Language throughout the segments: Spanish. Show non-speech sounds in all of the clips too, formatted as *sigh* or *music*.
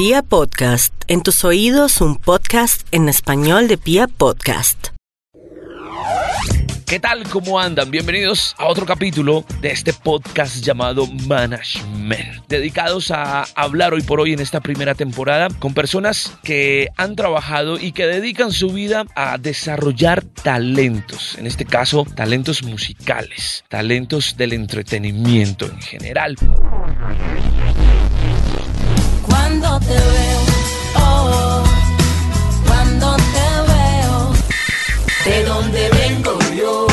Pia Podcast, en tus oídos un podcast en español de Pia Podcast. ¿Qué tal? ¿Cómo andan? Bienvenidos a otro capítulo de este podcast llamado Management, dedicados a hablar hoy por hoy en esta primera temporada con personas que han trabajado y que dedican su vida a desarrollar talentos, en este caso talentos musicales, talentos del entretenimiento en general. Cuando te veo, oh, cuando te veo, de dónde vengo yo.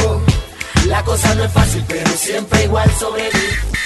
La cosa no es fácil, pero siempre igual sobreviví.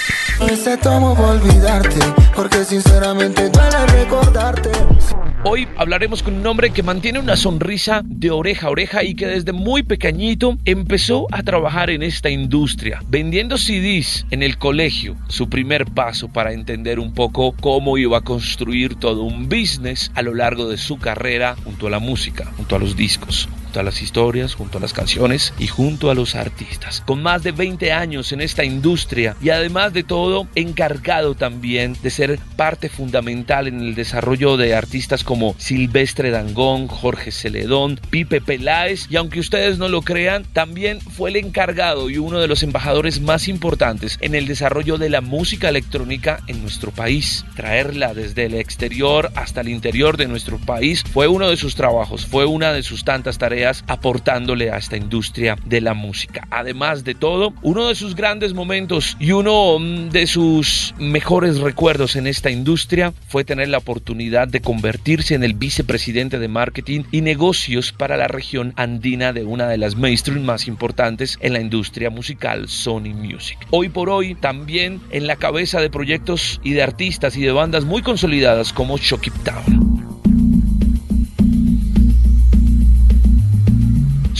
Hoy hablaremos con un hombre que mantiene una sonrisa de oreja a oreja y que desde muy pequeñito empezó a trabajar en esta industria, vendiendo CDs en el colegio, su primer paso para entender un poco cómo iba a construir todo un business a lo largo de su carrera junto a la música, junto a los discos junto a las historias, junto a las canciones y junto a los artistas. Con más de 20 años en esta industria y además de todo encargado también de ser parte fundamental en el desarrollo de artistas como Silvestre Dangón, Jorge Celedón, Pipe Peláez y aunque ustedes no lo crean, también fue el encargado y uno de los embajadores más importantes en el desarrollo de la música electrónica en nuestro país. Traerla desde el exterior hasta el interior de nuestro país fue uno de sus trabajos, fue una de sus tantas tareas aportándole a esta industria de la música. Además de todo, uno de sus grandes momentos y uno mm, de sus mejores recuerdos en esta industria fue tener la oportunidad de convertirse en el vicepresidente de marketing y negocios para la región andina de una de las mainstream más importantes en la industria musical, Sony Music. Hoy por hoy también en la cabeza de proyectos y de artistas y de bandas muy consolidadas como Shock It Town.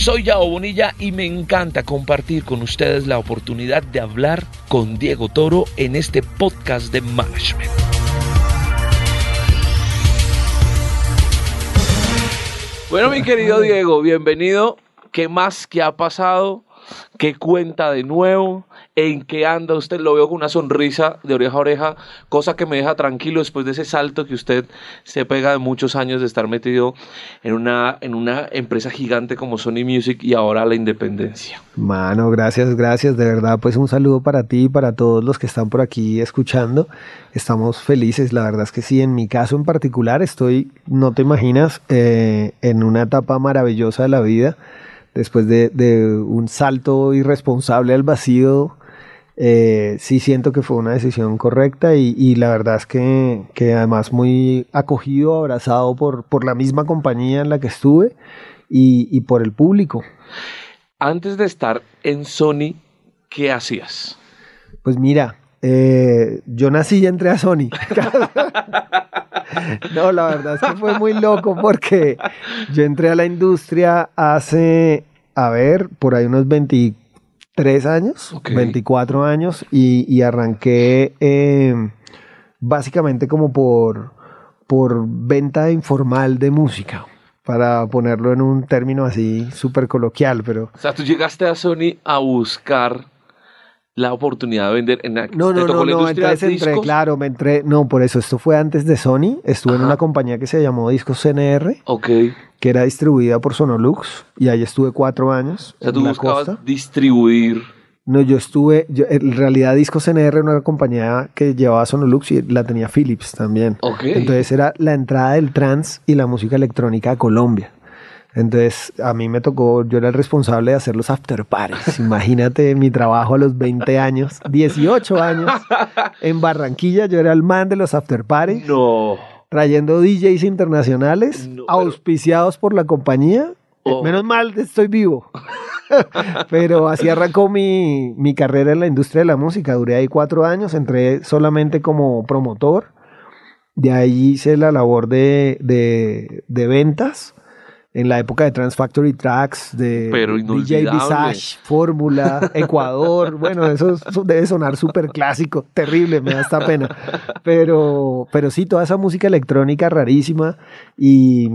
Soy Yao Bonilla y me encanta compartir con ustedes la oportunidad de hablar con Diego Toro en este podcast de management. Bueno, mi querido Diego, bienvenido. ¿Qué más que ha pasado? ¿Qué cuenta de nuevo? ¿En qué anda usted? Lo veo con una sonrisa de oreja a oreja, cosa que me deja tranquilo después de ese salto que usted se pega de muchos años de estar metido en una, en una empresa gigante como Sony Music y ahora la independencia. Mano, gracias, gracias. De verdad, pues un saludo para ti y para todos los que están por aquí escuchando. Estamos felices, la verdad es que sí. En mi caso en particular estoy, no te imaginas, eh, en una etapa maravillosa de la vida después de, de, un salto irresponsable al vacío, eh, sí siento que fue una decisión correcta y, y la verdad es que, que, además muy acogido, abrazado por, por la misma compañía en la que estuve y, y por el público. Antes de estar en Sony, ¿qué hacías? Pues mira, eh, yo nací y entré a Sony. *laughs* *laughs* no, la verdad es que fue muy loco porque yo entré a la industria hace, a ver, por ahí unos 23 años, okay. 24 años, y, y arranqué eh, básicamente como por, por venta informal de música para ponerlo en un término así súper coloquial, pero... O sea, tú llegaste a Sony a buscar la oportunidad de vender en la No, no, no, no, entonces entré, claro, me entré, no, por eso, esto fue antes de Sony, estuve Ajá. en una compañía que se llamó Discos CNR, que era distribuida por Sonolux, y ahí estuve cuatro años. O sea, tú buscabas costa. distribuir... No, yo estuve, yo, en realidad Discos CNR era una compañía que llevaba Sonolux y la tenía Philips también. Ok. Entonces era la entrada del trance y la música electrónica a Colombia. Entonces, a mí me tocó, yo era el responsable de hacer los after parties. *laughs* Imagínate mi trabajo a los 20 años, 18 años, en Barranquilla, yo era el man de los after parties. No. Trayendo DJs internacionales, no, pero... auspiciados por la compañía. Oh. Menos mal, estoy vivo. *laughs* pero así arrancó mi, mi carrera en la industria de la música. Duré ahí cuatro años, entré solamente como promotor. De ahí hice la labor de, de, de ventas en la época de Trans Factory Tracks, de DJ Visage, Fórmula, Ecuador, *laughs* bueno, eso, eso debe sonar súper clásico, terrible, me da esta pena. Pero, pero sí, toda esa música electrónica rarísima y,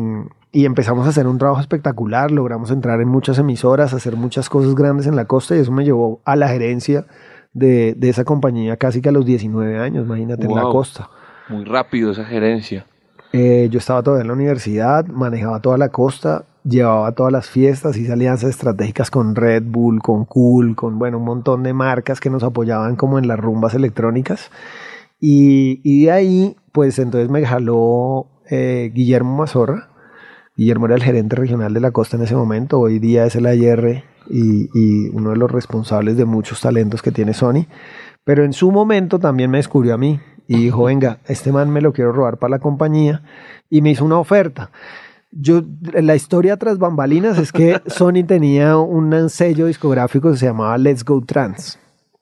y empezamos a hacer un trabajo espectacular, logramos entrar en muchas emisoras, hacer muchas cosas grandes en la costa y eso me llevó a la gerencia de, de esa compañía casi que a los 19 años, imagínate, wow. en la costa. Muy rápido esa gerencia. Eh, yo estaba todavía en la universidad, manejaba toda la costa, llevaba todas las fiestas, hice alianzas estratégicas con Red Bull, con Cool, con bueno, un montón de marcas que nos apoyaban como en las rumbas electrónicas. Y, y de ahí, pues entonces me jaló eh, Guillermo Mazorra. Guillermo era el gerente regional de la costa en ese momento, hoy día es el AR y, y uno de los responsables de muchos talentos que tiene Sony. Pero en su momento también me descubrió a mí y dijo, venga, este man me lo quiero robar para la compañía y me hizo una oferta. Yo, la historia tras bambalinas es que *laughs* Sony tenía un sello discográfico que se llamaba Let's Go Trans.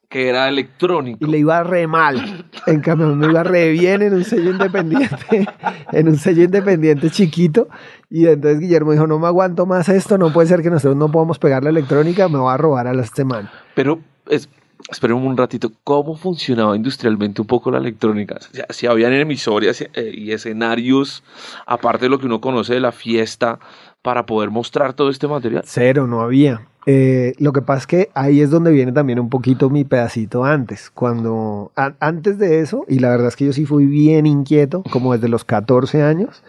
Que era electrónico. Y le iba re mal. En cambio, me iba re bien en un sello independiente, *laughs* en un sello independiente chiquito. Y entonces Guillermo dijo, no me aguanto más esto, no puede ser que nosotros no podamos pegar la electrónica, me va a robar a este man. Pero es, esperen un ratito, ¿cómo funcionaba industrialmente un poco la electrónica? Si habían emisoras eh, y escenarios, aparte de lo que uno conoce de la fiesta, para poder mostrar todo este material. Cero, no había. Eh, lo que pasa es que ahí es donde viene también un poquito mi pedacito antes. Cuando, antes de eso, y la verdad es que yo sí fui bien inquieto, como desde los 14 años,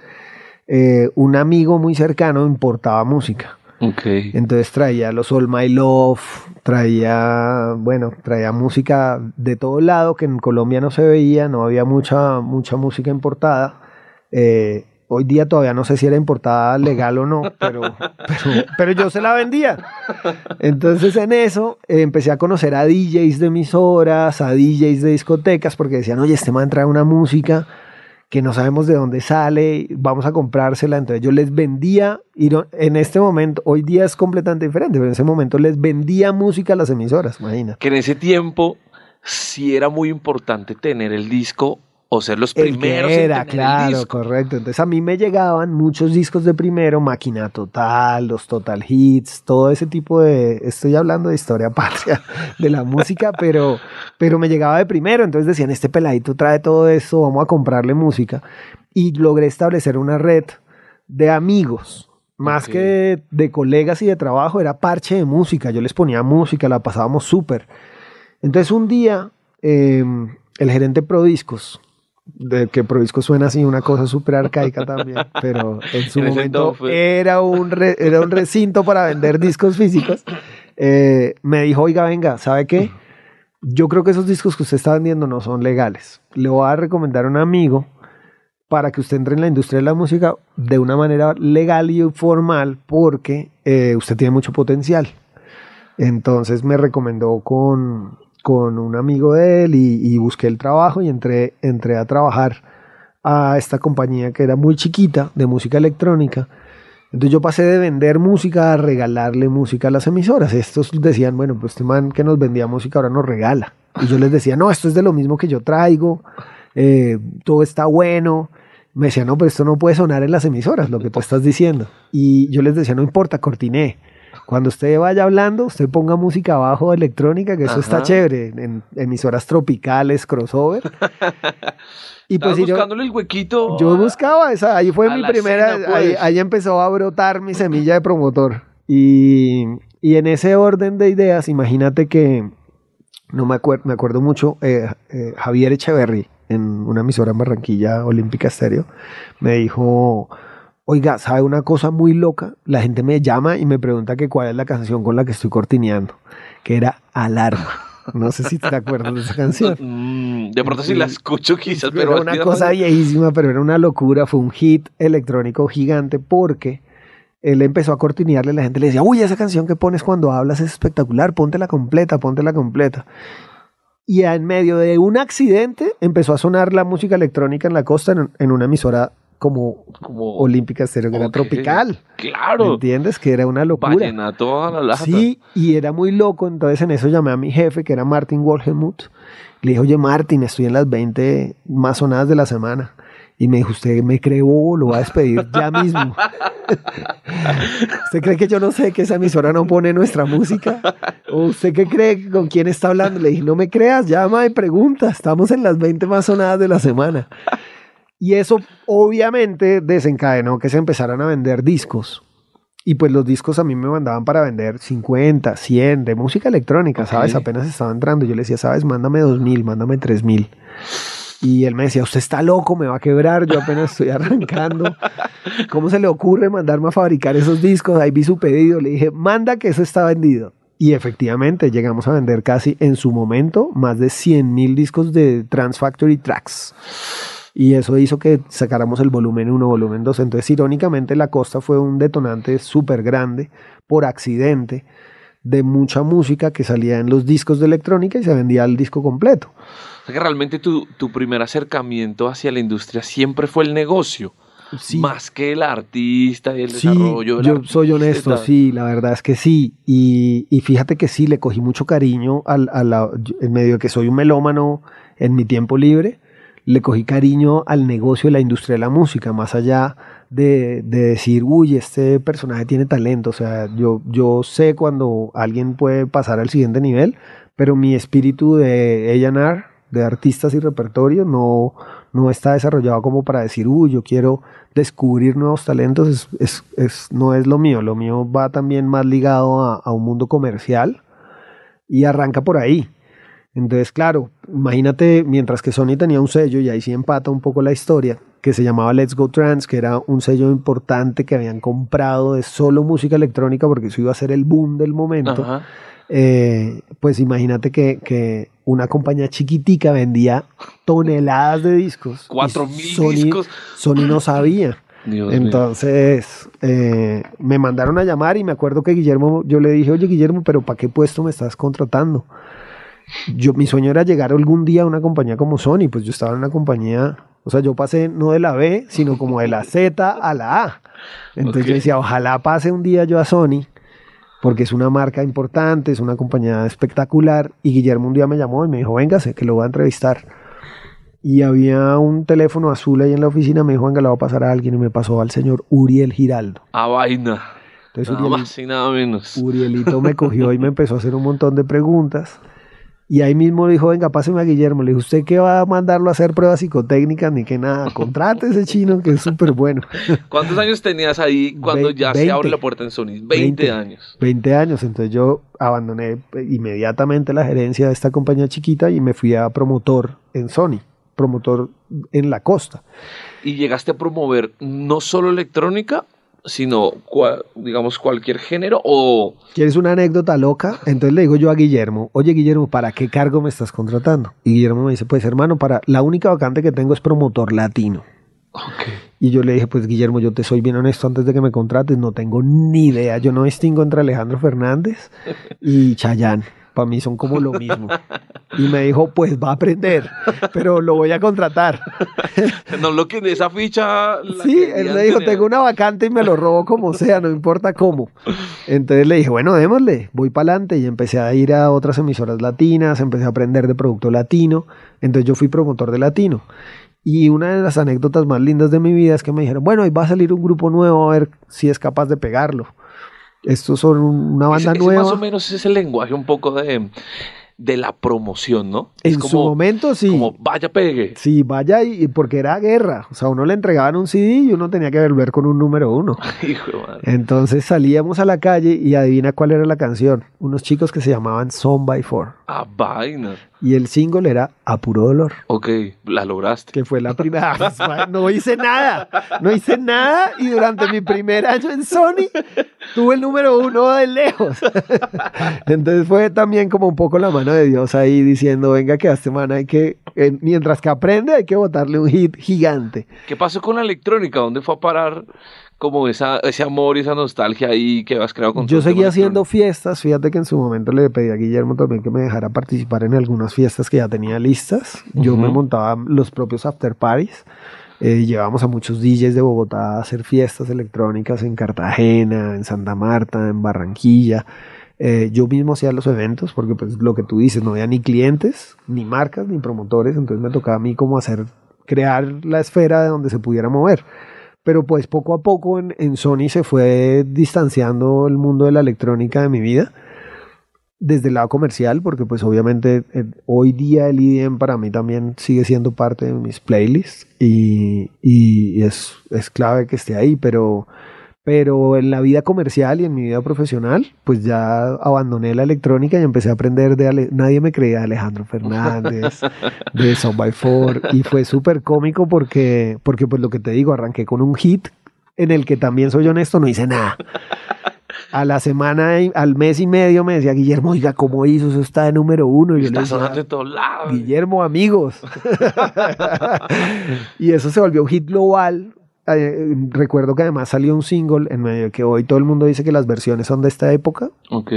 eh, un amigo muy cercano importaba música. Okay. Entonces traía los All My Love, traía, bueno, traía música de todo lado que en Colombia no se veía, no había mucha, mucha música importada. Eh, hoy día todavía no sé si era importada legal o no, pero, *laughs* pero, pero, yo se la vendía. Entonces en eso eh, empecé a conocer a DJs de emisoras, a DJs de discotecas, porque decían, oye, este man trae una música que no sabemos de dónde sale, vamos a comprársela. Entonces yo les vendía, y en este momento, hoy día es completamente diferente, pero en ese momento les vendía música a las emisoras, imagina. Que en ese tiempo sí era muy importante tener el disco o ser los primeros. era, claro, correcto. Entonces a mí me llegaban muchos discos de primero, Máquina Total, los Total Hits, todo ese tipo de, estoy hablando de historia *laughs* patria de la música, pero, pero me llegaba de primero. Entonces decían, este peladito trae todo eso, vamos a comprarle música. Y logré establecer una red de amigos. Más que de, colegas y de trabajo, era parche de música. Yo les ponía música, la pasábamos súper. Entonces un día, em, el gerente Prodiscos, de que Provisco suena así una cosa súper arcaica también, pero en su momento era un, era un recinto para vender discos físicos. Eh, me dijo, oiga, venga, ¿sabe qué? Yo creo que esos discos que usted está vendiendo no son legales. Le voy a recomendar a un amigo para que usted entre en la industria de la música de una manera legal y formal porque eh, usted tiene mucho potencial. Entonces me recomendó con, con un amigo de él y, busqué el trabajo y entré, entré a trabajar a esta compañía que era muy chiquita de música electrónica. Entonces yo pasé de vender música a regalarle música a las emisoras. Estos decían, bueno, pues este man que nos vendía música ahora nos regala. Y yo les decía, no, esto es de lo mismo que yo traigo, eh, todo está bueno. Me decían, no, pero esto no puede sonar en las emisoras, lo que tú estás diciendo. Y yo les decía, no importa, cortiné. Cuando usted vaya hablando, usted ponga música abajo electrónica, que eso está chévere, en emisoras tropicales, crossover. *laughs* y pues buscándole el huequito. Yo buscaba esa, ahí fue mi primera, pues. ahí, empezó a brotar mi semilla de promotor. Y, y en ese orden de ideas, imagínate que, no me, acuerdo, me acuerdo mucho, eh, eh, Javier Echeverry, en una emisora en Barranquilla, Olímpica Estéreo, me dijo Oiga, ¿sabe una cosa muy loca? La gente me llama y me pregunta que cuál es la canción con la que estoy cortineando, que era Alarma. No sé si te acuerdas de esa canción. *laughs* Mm, de pronto sí la escucho quizás, pero... Era una cosa viejísima, pero era una locura, fue un hit electrónico gigante porque él empezó a cortinearle, la gente le decía, uy, esa canción que pones cuando hablas es espectacular, póntela completa, póntela completa. Y en medio de un accidente empezó a sonar la música electrónica en la costa en una emisora como, como olímpica estéreo, que era tropical. Claro. entiendes? Que era una locura. toda la Sí, y era muy loco. Entonces en eso llamé a mi jefe, que era Martin Wolgemuth. Le dije, oye, Martin, estoy en las 20 más sonadas de la semana. Y me dijo, usted me cree lo va a despedir ya mismo. *laughs* ¿Usted cree que yo no sé que esa emisora no pone nuestra música? ¿O usted qué cree con quién está hablando? Le dije, no me creas, llama y pregunta. Estamos en las 20 más sonadas de la semana. Y eso obviamente desencadenó que se empezaran a vender discos. Y pues los discos a mí me mandaban para vender 50, 100 de música electrónica, ¿sabes? Apenas estaba entrando. Yo le decía, ¿sabes? Mándame 2000, mándame 3000. Y él me decía, usted está loco, me va a quebrar, yo apenas estoy *laughs* arrancando. ¿Cómo se le ocurre mandarme a fabricar esos discos? Ahí vi su pedido, le dije, manda que eso está vendido. Y efectivamente llegamos a vender casi en su momento más de 100 mil discos de Transfactory Tracks. Y eso hizo que sacáramos el volumen 1, volumen 2. Entonces, irónicamente, la costa fue un detonante súper grande por accidente de mucha música que salía en los discos de electrónica y se vendía el disco completo. O sea que realmente tu, tu primer acercamiento hacia la industria siempre fue el negocio. Sí. Más que el artista y el Sí, desarrollo. del yo soy honesto, sí, la verdad es que sí. Y, y fíjate que sí, le cogí mucho cariño al, a la, yo- en medio de que soy un melómano en mi tiempo libre, le cogí cariño al negocio de la industria de la música, más allá de, de decir, uy, este personaje tiene talento. O sea, yo, yo sé cuando alguien puede pasar al siguiente nivel, pero mi espíritu de A&R, de artistas y repertorio, no, no está desarrollado como para decir, uy, yo quiero descubrir nuevos talentos, es, es- es- no es lo mío. Lo mío va también más ligado a, a un mundo comercial y arranca por ahí. Entonces, claro, imagínate, mientras que Sony tenía un sello, y ahí sí empata un poco la historia, que se llamaba Let's Go Trans, que era un sello importante que habían comprado de solo música electrónica, porque eso iba a ser el boom del momento. Ajá. Eh, pues imagínate que, que una compañía chiquitica vendía toneladas de discos. Cuatro mil Sony- discos. Sony no sabía. Dios. Entonces eh, me mandaron a llamar y me acuerdo que Guillermo, yo le dije, oye Guillermo, pero ¿para qué puesto me estás contratando? Yo, mi sueño era llegar algún día a una compañía como Sony, pues yo estaba en una compañía, o sea, yo pasé no de la B, sino como de la Z a la A. Entonces yo decía, ojalá pase un día yo a Sony, porque es una marca importante, es una compañía espectacular. Y Guillermo un día me llamó y me dijo, véngase, que lo voy a entrevistar. Y había un teléfono azul ahí en la oficina, me dijo, venga, le voy a pasar a alguien y me pasó al señor Uriel Giraldo. A vaina. Entonces Nada Uriel- más y nada menos. Urielito me cogió y me empezó a hacer un montón de preguntas. Y ahí mismo dijo, venga, páseme a Guillermo. Le dije, ¿usted qué va a mandarlo a hacer pruebas psicotécnicas ni que nada? *laughs* Contrate ese chino que es súper bueno. *laughs* ¿Cuántos años tenías ahí cuando Ve- ya se 20. abre la puerta en Sony? 20, 20. años. 20 años. Entonces yo abandoné inmediatamente la gerencia de esta compañía chiquita y me fui a promotor en Sony, promotor en la costa. Y llegaste a promover no solo electrónica, sino, cua- digamos, cualquier género o... ¿Quieres una anécdota loca? Entonces le digo yo a Guillermo, oye Guillermo, ¿para qué cargo me estás contratando? Y Guillermo me dice, pues hermano, para la única vacante que tengo es promotor latino. Y yo le dije, pues Guillermo, yo te soy bien honesto antes de que me contrates, no tengo ni idea, yo no distingo entre Alejandro Fernández y Chayán. Para mí son como lo mismo. Y me dijo, pues va a aprender, pero lo voy a contratar. *laughs* No lo que esa ficha... Sí, él me dijo, tengo una vacante y me lo robo como sea, no importa cómo. Entonces le dije, bueno, démosle, voy para adelante y empecé a ir a otras emisoras latinas, empecé a aprender de producto latino, entonces yo fui promotor de latino. Y una de las anécdotas más lindas de mi vida es que me dijeron, bueno, ahí va a salir un grupo nuevo a ver si es capaz de pegarlo. Estos son un- una banda Ese- ese nueva. más o menos es el lenguaje un poco de, de la promoción, ¿no? en es su momento sí. Como vaya pegue. Sí, vaya y y porque era guerra. O sea, uno le entregaban un CD y uno tenía que volver con un número uno. *laughs* Hijo de madre. Entonces salíamos a la calle y adivina cuál era la canción. Unos chicos que se llamaban Son by Four. A vaina. Y el single era A Puro Dolor, Ok, la lograste. que fue la primera. *laughs* No hice nada, no hice nada y durante mi primer año en Sony tuve el número uno de lejos. *laughs* Entonces fue también como un poco la mano de Dios ahí diciendo, venga que a este man hay que, eh, mientras que aprende hay que botarle un hit gigante. ¿Qué pasó con la electrónica? ¿Dónde fue a parar como esa, ese amor y esa nostalgia ahí que has creado con Yo seguía haciendo fiestas, fíjate que en su momento le pedí a Guillermo también que me dejara participar en algunas fiestas que ya tenía listas. Yo me montaba los propios after parties. Eh, llevamos a muchos DJs de Bogotá a hacer fiestas electrónicas en Cartagena, en Santa Marta, en Barranquilla. Eh, yo mismo hacía los eventos porque pues lo que tú dices, no había ni clientes, ni marcas, ni promotores, entonces me tocaba a mí como hacer, crear la esfera de donde se pudiera mover. Pero pues poco a poco en, en Sony se fue distanciando el mundo de la electrónica de mi vida desde el lado comercial, porque pues obviamente eh, hoy día el IDM para mí también sigue siendo parte de mis playlists y, y es, es clave que esté ahí, pero, pero en la vida comercial y en mi vida profesional, pues ya abandoné la electrónica y empecé a aprender de... Ale Nadie me creía de Alejandro Fernández, *laughs* de Son by Four, y fue súper cómico porque, porque, pues lo que te digo, arranqué con un hit en el que también soy honesto, no hice nada. A la semana, al mes y medio me decía Guillermo, oiga, ¿cómo hizo? Eso está de número uno. Y yo le Está decía, sonando en todos lados. Guillermo, amigos. *laughs* y eso se volvió un hit global. Eh, recuerdo que además salió un single en medio de que hoy todo el mundo dice que las versiones son de esta época. Ok.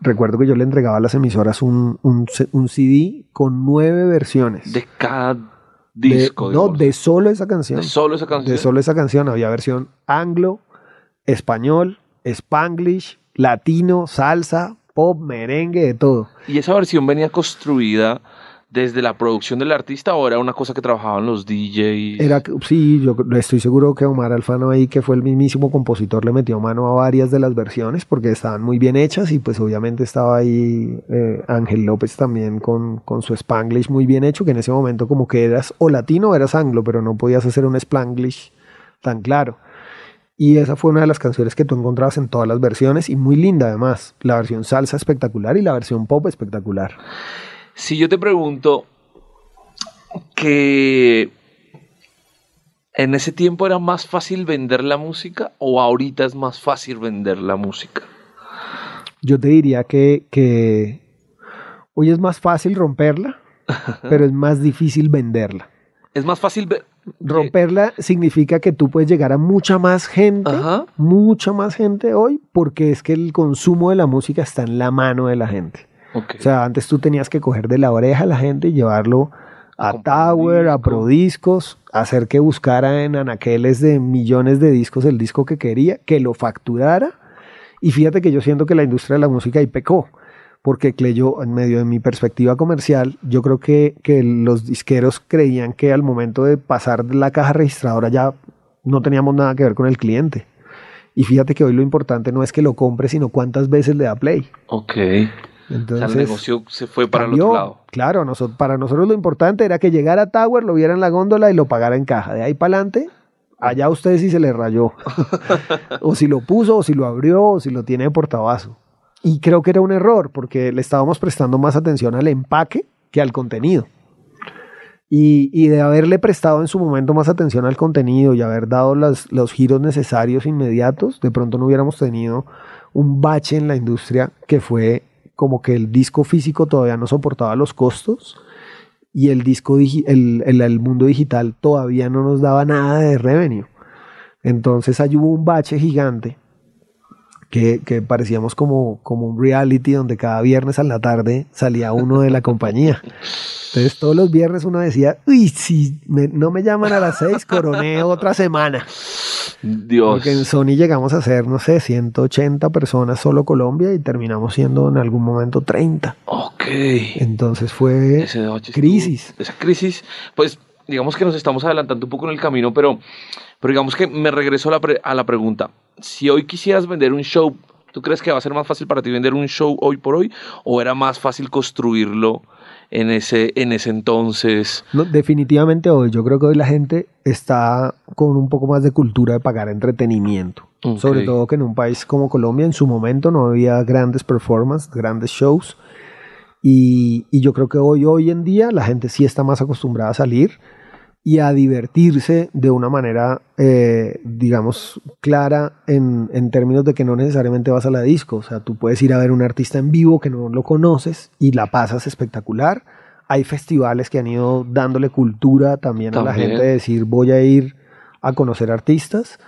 Recuerdo que yo le entregaba a las emisoras un, un un CD con nueve versiones. De cada De- disco. no, de solo esa canción. De solo esa canción. De solo esa canción. Había versión anglo, español, spanglish, latino, salsa, pop, merengue, de todo. ¿Y esa versión venía construida desde la producción del artista o era una cosa que trabajaban los DJs? Era, sí, yo estoy seguro que Omar Alfano ahí, que fue el mismísimo compositor, le metió mano a varias de las versiones porque estaban muy bien hechas y pues obviamente estaba ahí eh, Ángel López también con, con su Spanglish muy bien hecho, que en ese momento como que eras o latino o eras anglo, pero no podías hacer un Spanglish tan claro. Y esa fue una de las canciones que tú encontrabas en todas las versiones y muy linda además. La versión salsa espectacular y la versión pop espectacular. Si yo te pregunto que en ese tiempo era más fácil vender la música o ahorita es más fácil vender la música. Yo te diría que, que hoy es más fácil romperla, *laughs* pero es más difícil venderla. Es más fácil ver... Romperla significa que tú puedes llegar a mucha más gente, Ajá. mucha más gente hoy, porque es que el consumo de la música está en la mano de la gente. O sea, antes tú tenías que coger de la oreja a la gente y llevarlo A Tower, a disco. Prodiscos, hacer que buscara en anaqueles de millones de discos el disco que quería, que lo facturara. Y fíjate que yo siento que la industria de la música ahí pecó, porque Cleyo, en medio de mi perspectiva comercial, yo creo que, que los disqueros creían que al momento de pasar de la caja registradora ya no teníamos nada que ver con el cliente. Y fíjate que hoy lo importante no es que lo compre, sino cuántas veces le da play. Ok. Entonces, o sea, el negocio se fue para cambió. el otro lado. Claro, para nosotros lo importante era que llegara a Tower, lo viera en la góndola y lo pagara en caja. De ahí para adelante, allá ustedes si se le rayó. *laughs* o si lo puso, o si lo abrió, o si lo tiene de portabazo. Y creo que era un error, porque le estábamos prestando más atención al empaque que al contenido. Y, y de haberle prestado en su momento más atención al contenido y haber dado las- los giros necesarios inmediatos, de pronto no hubiéramos tenido un bache en la industria que fue como que el disco físico todavía no soportaba los costos y el disco el- el mundo digital todavía no nos daba nada de revenue. Entonces ahí hubo un bache gigante que, que parecíamos como, como un reality donde cada viernes a la tarde salía uno de la compañía. Entonces todos los viernes uno decía, uy, si me- no me llaman a las seis, coroné otra semana. Dios. Porque en Sony llegamos a ser, no sé, 180 personas solo Colombia y terminamos siendo en algún momento 30. Ok. Entonces fue Ese crisis. esa crisis, pues digamos que nos estamos adelantando un poco en el camino, pero, pero digamos que me regreso a la, pre- a la pregunta. Si hoy quisieras vender un show, ¿tú crees que va a ser más fácil para ti vender un show hoy por hoy? ¿O era más fácil construirlo en ese, en ese entonces? No, definitivamente hoy, yo creo que hoy la gente está con un poco más de cultura de pagar entretenimiento. Sobre todo que en un país como Colombia en su momento no había grandes performances, grandes shows. Y, y yo creo que hoy, hoy en día la gente sí está más acostumbrada a salir y a divertirse de una manera, eh, digamos, clara en, en términos de que no necesariamente vas a la disco. O sea, tú puedes ir a ver un artista en vivo que no lo conoces y la pasas espectacular. Hay festivales que han ido dándole cultura también, a la También. gente de decir voy a ir a conocer artistas.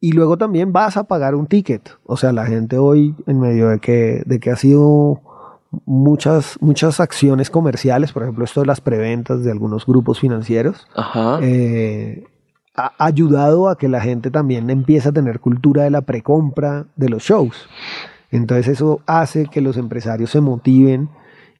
Y luego también vas a pagar un ticket. O sea, la gente hoy, en medio de que, de que ha sido muchas, muchas acciones comerciales, por ejemplo, esto de las preventas de algunos grupos financieros, Ajá. eh, ha ayudado a que la gente también empiece a tener cultura de la precompra de los shows. Entonces eso hace que los empresarios se motiven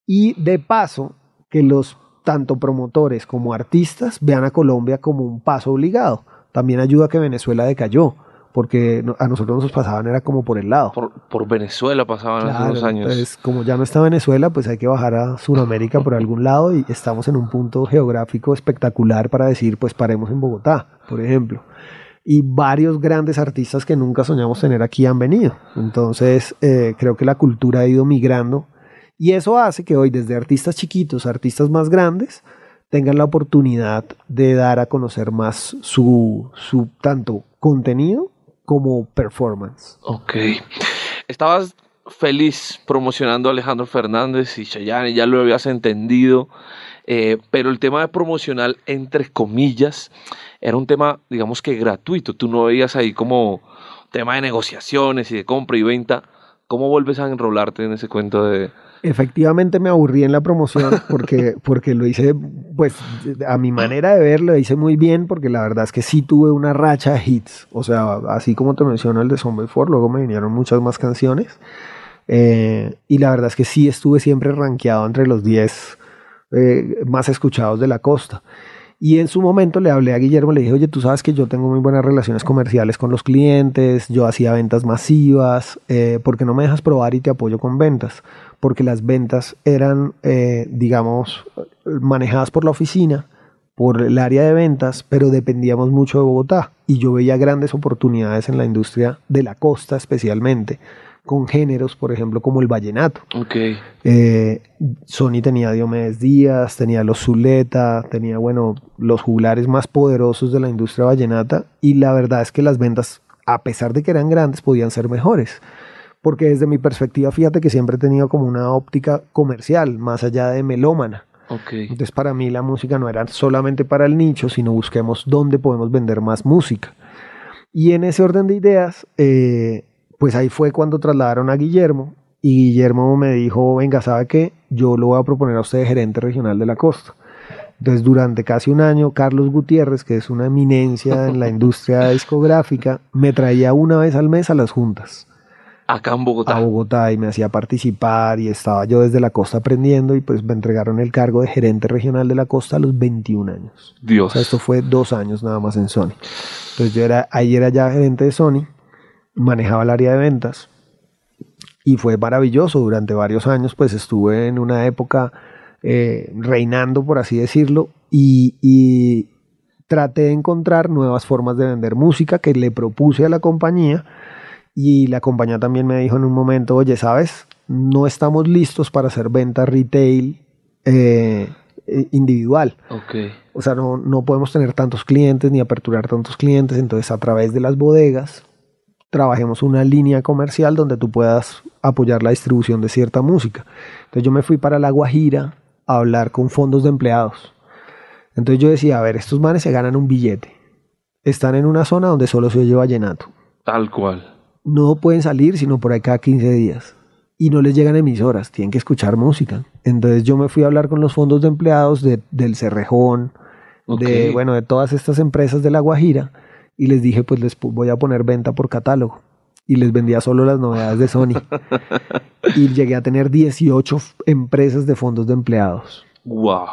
y de paso que los tanto promotores como artistas vean a Colombia como un paso obligado. También ayuda a que Venezuela decayó, porque a nosotros nos pasaban era como por el lado. por, por Venezuela pasaban hace Claro, unos años. Entonces, como ya no está Venezuela, pues hay que bajar a Sudamérica por algún lado y estamos en un punto geográfico espectacular para decir, pues paremos en Bogotá, por ejemplo. y varios grandes artistas que nunca soñamos tener aquí han venido. Entonces, eh, creo que la cultura ha ido migrando y eso hace que hoy desde artistas chiquitos a artistas más grandes tengan la oportunidad de dar a conocer más su, su tanto contenido como performance. Ok. Estabas feliz promocionando a Alejandro Fernández y Chayanne, ya lo habías entendido, eh, pero el tema de promocional, entre comillas, era un tema, digamos que gratuito. Tú no veías ahí como tema de negociaciones y de compra y venta. ¿Cómo vuelves a enrolarte en ese cuento de, Efectivamente me aburrí en la promoción *laughs* porque, porque lo hice, pues a mi manera de ver, lo hice muy bien porque la verdad es que sí tuve una racha de hits. O sea, así como te menciono el de Zombie 4, luego me vinieron muchas más canciones. Eh, y la verdad es que sí estuve siempre rankeado entre los 10 eh, más escuchados de la costa. Y en su momento le hablé a Guillermo, le dije, oye, tú sabes que yo tengo muy buenas relaciones comerciales con los clientes, yo hacía ventas masivas, eh, ¿por qué no me dejas probar y te apoyo con ventas? Porque las ventas eran, eh, digamos, manejadas por la oficina, por el área de ventas, pero dependíamos mucho de Bogotá. Y yo veía grandes oportunidades en la industria de la costa especialmente con géneros, por ejemplo, como el vallenato. Okay. Eh, Sony tenía Diomedes Díaz, tenía los Zuleta, tenía, bueno, los juglares más poderosos de la industria vallenata y la verdad es que las ventas, a pesar de que eran grandes, podían ser mejores. Porque desde mi perspectiva, fíjate que siempre he tenido como una óptica comercial, más allá de melómana. Okay. Entonces para mí la música no era solamente para el nicho, sino busquemos dónde podemos vender más música. Y en ese orden de ideas, eh, pues ahí fue cuando trasladaron a Guillermo y Guillermo me dijo, venga, ¿sabe qué? Yo lo voy a proponer a usted gerente regional de la costa. Entonces, durante casi un año, Carlos Gutiérrez, que es una eminencia en la *laughs* industria discográfica, me traía una vez al mes a las juntas. Acá en Bogotá. A Bogotá y me hacía participar y estaba yo desde la costa aprendiendo y pues me entregaron el cargo de gerente regional de la costa a los 21 años. Dios. O sea, esto fue dos años nada más en Sony. Entonces yo era, ahí era ya gerente de Sony manejaba el área de ventas y fue maravilloso durante varios años, pues estuve en una época eh, reinando, por así decirlo, y, y, traté de encontrar nuevas formas de vender música que le propuse a la compañía y la compañía también me dijo en un momento, oye, ¿sabes? No estamos listos para hacer venta retail eh, individual. Okay. O sea, no, no podemos tener tantos clientes ni aperturar tantos clientes, entonces a través de las bodegas trabajemos una línea comercial donde tú puedas apoyar la distribución de cierta música. Entonces yo me fui para La Guajira a hablar con fondos de empleados. Entonces yo decía, a ver, estos manes se ganan un billete. Están en una zona donde solo se oye vallenato. Tal cual. No pueden salir sino por ahí cada 15 días. Y no les llegan emisoras, tienen que escuchar música. Entonces yo me fui a hablar con los fondos de empleados de, del Cerrejón, Okay. de, bueno, de todas estas empresas de La Guajira y les dije, pues les voy a poner venta por catálogo. Y les vendía solo las novedades de Sony. *laughs* y llegué a tener 18 f- empresas de fondos de empleados. Wow.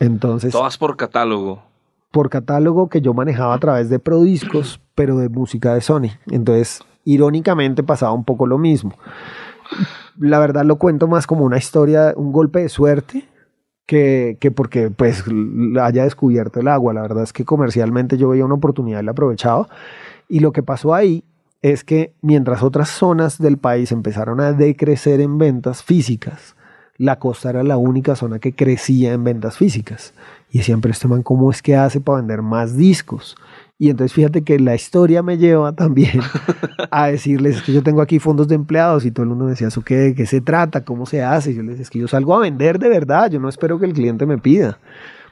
Entonces, Todas por catálogo. por catálogo que yo manejaba a través de Prodiscos, pero de música de Sony. Entonces, irónicamente pasaba un poco lo mismo. La verdad lo cuento más como una historia, un golpe de suerte, que, que porque pues haya descubierto el agua. La verdad es que comercialmente yo veía una oportunidad y la aprovechaba. Y lo que pasó ahí es que mientras otras zonas del país empezaron a decrecer en ventas físicas, la costa era la única zona que crecía en ventas físicas. Y siempre este man, ¿cómo es que hace para vender más discos? Y entonces fíjate que la historia me lleva también *laughs* a decirles es que yo tengo aquí fondos de empleados y todo el mundo me decía, ¿eso qué, de qué se trata? ¿Cómo se hace? Y yo les decía, es que yo salgo a vender de verdad, yo no espero que el cliente me pida.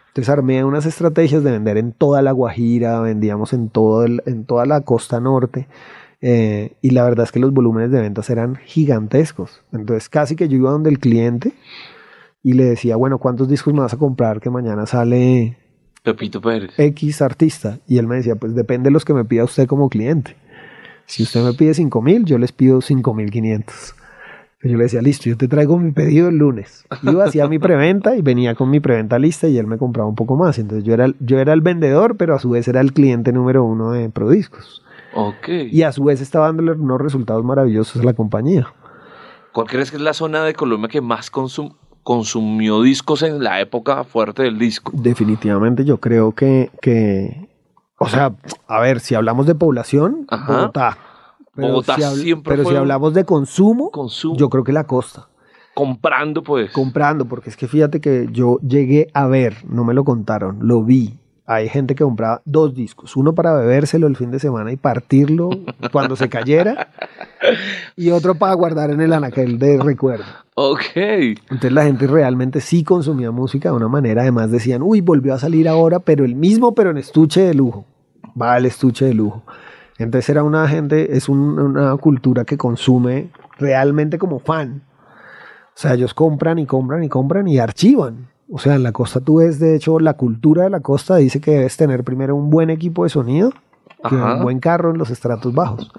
Entonces armé unas estrategias de vender en toda la Guajira, vendíamos en, todo el- en toda la costa norte. eh, y la verdad es que los volúmenes de ventas eran gigantescos. Entonces casi que yo iba donde el cliente y le decía, bueno, ¿cuántos discos me vas a comprar que mañana sale Pepito Pérez. X artista? Y él me decía, pues depende de los que me pida usted como cliente. Si usted me pide 5 mil, yo les pido 5 mil 500. Yo le decía, listo, yo te traigo mi pedido el lunes. Iba, hacía mi preventa y venía con mi preventa lista y él me compraba un poco más. Entonces yo era, el- yo era el vendedor, pero a su vez era el cliente número uno de Prodiscos. Y a su vez estaba dándole unos resultados maravillosos a la compañía. ¿Cuál crees que es la zona de Colombia que más consum- consumió discos en la época fuerte del disco? Definitivamente yo creo que, que O sea, a ver, si hablamos de población, Ajá. Bogotá. Pero Bogotá si habl- siempre Pero fue si hablamos de consumo, Consumo. yo creo que la costa. Comprando, pues. Comprando, porque es que fíjate que yo llegué a ver, no me lo contaron, lo vi. Hay gente que compraba dos discos, uno para bebérselo el fin de semana y partirlo *laughs* cuando se cayera, y otro para guardar en el anaquel de recuerdo. ok. Entonces la gente realmente sí consumía música de una manera, además decían, uy, volvió a salir ahora, pero el mismo, pero en estuche de lujo. Va el estuche de lujo. Entonces era una gente, es un- una cultura que consume realmente como fan. O sea, ellos compran y compran y compran y archivan. O sea, en la costa tú ves, de hecho, la cultura de la costa dice que debes tener primero un buen equipo de sonido, que un buen carro en los estratos bajos.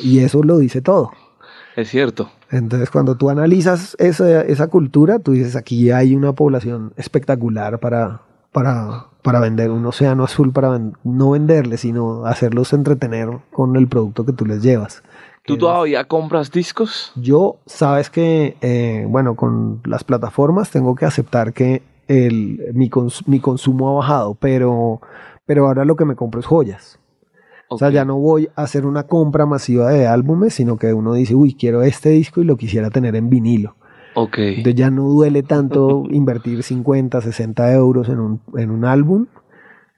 Y eso lo dice todo. Es cierto. Entonces, cuando tú analizas esa, esa cultura, tú dices, aquí hay una población espectacular para, para, para vender un océano azul, para ven- no venderles, sino hacerlos entretener con el producto que tú les llevas. ¿Tú todavía compras discos? Yo, sabes que, eh, bueno, con las plataformas tengo que aceptar que el, mi, cons- mi consumo ha bajado, pero, pero ahora lo que me compro es joyas. O sea, ya no voy a hacer una compra masiva de álbumes, sino que uno dice, uy, quiero este disco y lo quisiera tener en vinilo. Ok. Entonces ya no duele tanto *laughs* invertir 50, 60 euros en un, en un álbum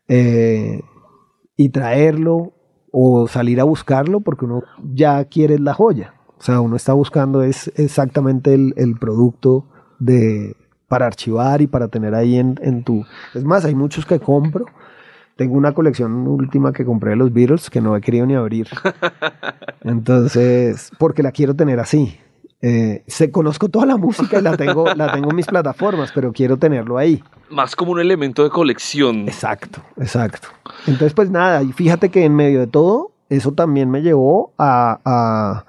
eh, y traerlo o salir a buscarlo porque uno ya quiere la joya. O sea, uno está buscando es exactamente el, el producto de, para archivar y para tener ahí en, en tu... Es más, hay muchos que compro. Tengo una colección última que compré de los Beatles que no he querido ni abrir. *laughs* Entonces, porque la quiero tener así. Eh, sé, conozco toda la música y la tengo, *laughs* la tengo en mis plataformas, pero quiero tenerlo ahí. Más como un elemento de colección. Exacto, exacto. Entonces, pues nada, y fíjate que en medio de todo, eso también me llevó a, a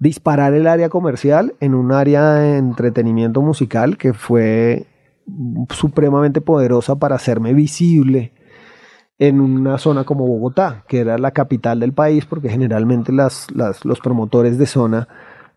disparar el área comercial en un área de entretenimiento musical que fue supremamente poderosa para hacerme visible en una zona como Bogotá, que era la capital del país, porque generalmente las, las- los promotores de zona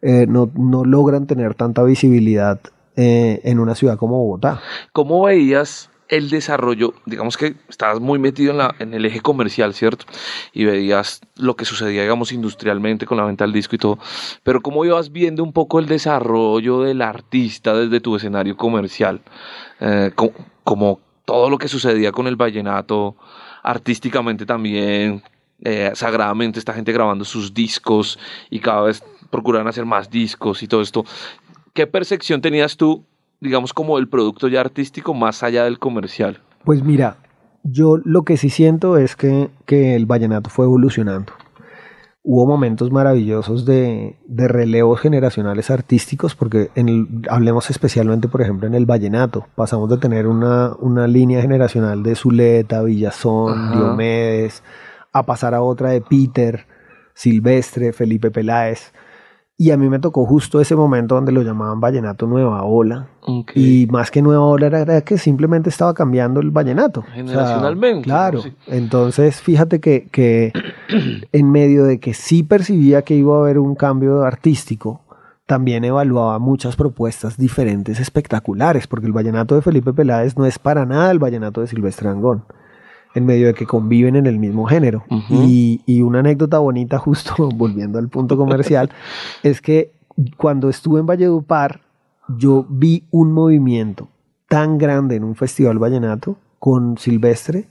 eh, no, no logran tener tanta visibilidad eh, en una ciudad como Bogotá. ¿Cómo veías el desarrollo? Digamos que estabas muy metido en, el eje comercial, ¿cierto? Y veías lo que sucedía, digamos, industrialmente con la venta del disco y todo. Pero ¿cómo ibas viendo un poco el desarrollo del artista desde tu escenario comercial? Eh, co- como todo lo que sucedía con el vallenato, artísticamente también, sagradamente esta gente grabando sus discos y cada vez procuran hacer más discos y todo esto. ¿Qué percepción tenías tú, digamos, como el producto ya artístico más allá del comercial? Pues mira, yo lo que sí siento es que, que el vallenato fue evolucionando. Hubo momentos maravillosos de, de relevos generacionales artísticos, porque en el- hablemos especialmente, por ejemplo, en el vallenato. Pasamos de tener una, una línea generacional de Zuleta, Villazón, Ajá. Diomedes, a pasar a otra de Peter, Silvestre, Felipe Peláez. Y a mí me tocó justo ese momento donde lo llamaban vallenato nueva ola. Y más que nueva ola era, era que simplemente estaba cambiando el vallenato. O sea, Generacionalmente, claro. sí. Entonces, fíjate que, que *clears throat* en medio de que sí percibía que iba a haber un cambio artístico, también evaluaba muchas propuestas diferentes espectaculares, porque el vallenato de Felipe Peláez no es para nada el vallenato de Silvestre Angón, en medio de que conviven en el mismo género. Y una anécdota bonita, *laughs* justo volviendo al punto comercial, *laughs* es que cuando estuve en Valledupar, yo vi un movimiento tan grande en un festival vallenato con Silvestre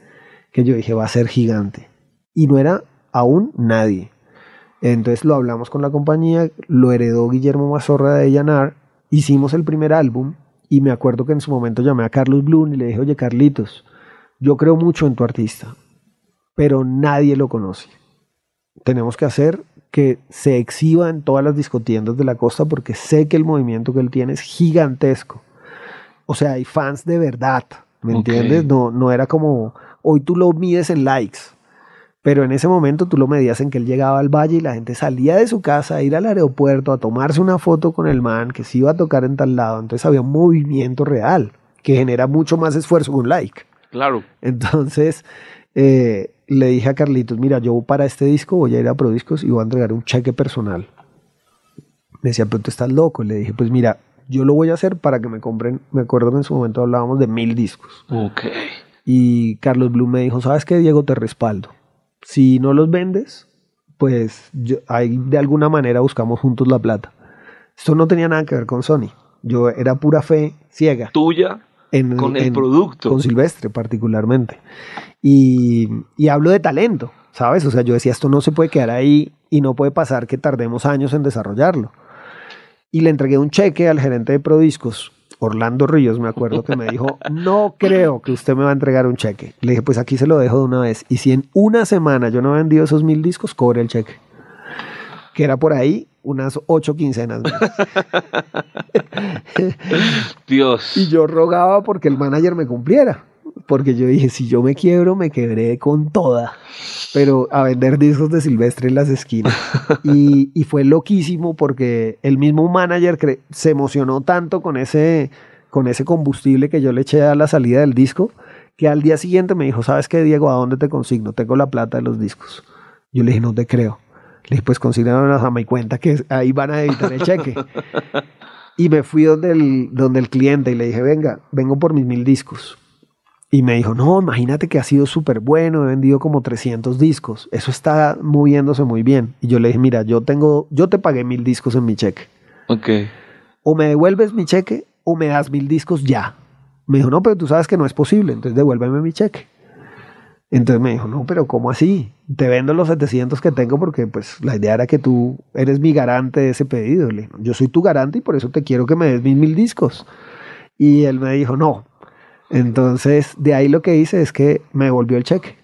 que yo dije va a ser gigante. Y no era aún nadie. Entonces lo hablamos con la compañía, lo heredó Guillermo Mazorra de Llanar, hicimos el primer álbum y me acuerdo que en su momento llamé a Carlos Blum y le dije, oye Carlitos, yo creo mucho en tu artista, pero nadie lo conoce. Tenemos que hacer que se exhiba en todas las discotiendas de la costa porque sé que el movimiento que él tiene es gigantesco. O sea, hay fans de verdad, ¿me entiendes? No, no era como, hoy tú lo mides en likes, pero en ese momento tú lo medías en que él llegaba al valle y la gente salía de su casa a ir al aeropuerto a tomarse una foto con el man que se iba a tocar en tal lado. Entonces había un movimiento real que genera mucho más esfuerzo que un like. Claro. Entonces eh, le dije a Carlitos, mira, yo para este disco voy a ir a Prodiscos y voy a entregar un cheque personal. Me decía, pero tú estás loco. Le dije, pues mira, yo lo voy a hacer para que me compren. Me acuerdo que en su momento hablábamos de mil discos. Ok. Y Carlos Blum me dijo, ¿sabes qué, Diego? Te respaldo. Si no los vendes, pues yo, ahí de alguna manera buscamos juntos la plata. Esto no tenía nada que ver con Sony. Yo era pura fe ciega. Tuya en, con el en- producto. Con Silvestre particularmente. Y, y hablo de talento, ¿sabes? O sea, yo decía, esto no se puede quedar ahí y no puede pasar que tardemos años en desarrollarlo. Y le entregué un cheque al gerente de Prodiscos, Orlando Ríos, me acuerdo que me dijo, *laughs* no creo que usted me va a entregar un cheque. Le dije, pues aquí se lo dejo de una vez. Y si en una semana yo no he vendido esos mil discos, cobre el cheque. Que era por ahí unas ocho quincenas. más. *laughs* Dios. Y yo rogaba porque el manager me cumpliera. Porque yo dije, si yo me quiebro, me quebré con toda. Pero a vender discos de Silvestre en las esquinas. *laughs* Y, y fue loquísimo porque el mismo manager se emocionó tanto con ese, con ese combustible que yo le eché a la salida del disco, que al día siguiente me dijo, ¿sabes qué, Diego? ¿A dónde te consigno? Tengo la plata de los discos. Yo le dije, no te creo. Le dije, pues consígnanos a mi cuenta que ahí van a editar el cheque. *laughs* Y me fui donde el, donde el cliente y le dije, venga, vengo por mis mil discos. Y me dijo, no, imagínate que ha sido súper bueno, he vendido como 300 discos, eso está moviéndose muy bien. Y yo le dije, mira, yo tengo, yo te pagué mil discos en mi cheque. Ok. O me devuelves mi cheque o me das mil discos ya. Me dijo, no, pero tú sabes que no es posible, entonces devuélveme mi cheque. Entonces me dijo, no, pero ¿cómo así? Te vendo los 700 que tengo porque pues la idea era que tú eres mi garante de ese pedido. Le dije, yo soy tu garante y por eso te quiero que me des mis mil discos. Y él me dijo, no. Entonces de ahí lo que hice es que me devolvió el cheque.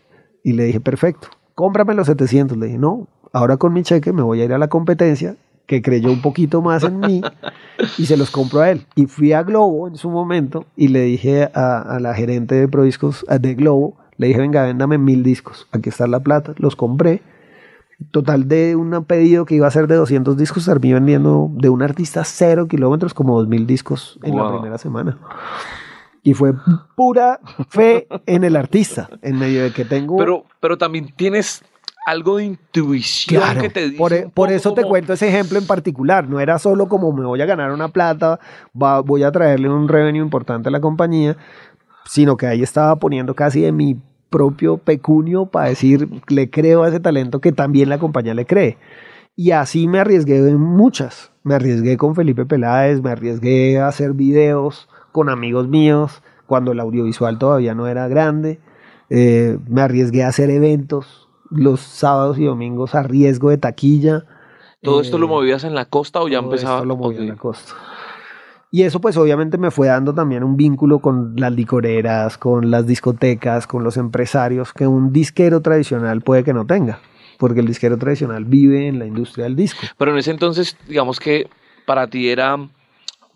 Y le dije, perfecto, cómprame los 700. Le dije, no, ahora con mi cheque me voy a ir a la competencia que creyó un poquito más en mí y se los compro a él. Y fui a Globo en su momento y le dije a, a la gerente de Prodiscos de Globo, le dije, venga, véndame mil discos, aquí está la plata, los compré. Total de un pedido que iba a ser de 200 discos, terminé vendiendo de un artista cero kilómetros como 2000 discos en la Wow. primera semana. Y fue pura fe en el artista, en medio de que tengo... Pero, pero también tienes algo de intuición Claro, que te dice. por, por eso te como- cuento ese ejemplo en particular. No era solo como me voy a ganar una plata, va- voy a traerle un revenue importante a la compañía, sino que ahí estaba poniendo casi de mi propio pecunio para decir, le creo a ese talento que también la compañía le cree. Y así me arriesgué en muchas. Me arriesgué con Felipe Peláez, me arriesgué a hacer videos con amigos míos cuando el audiovisual todavía no era grande. Eh, me arriesgué a hacer eventos los sábados y domingos a riesgo de taquilla. ¿Todo esto lo Eh, movías en la costa o ya todo empezaba? esto lo movía en la costa. Y eso pues obviamente me fue dando también un vínculo con las licoreras, con las discotecas, con los empresarios que un disquero tradicional puede que no tenga, porque el disquero tradicional vive en la industria del disco. Pero en ese entonces, digamos que para ti era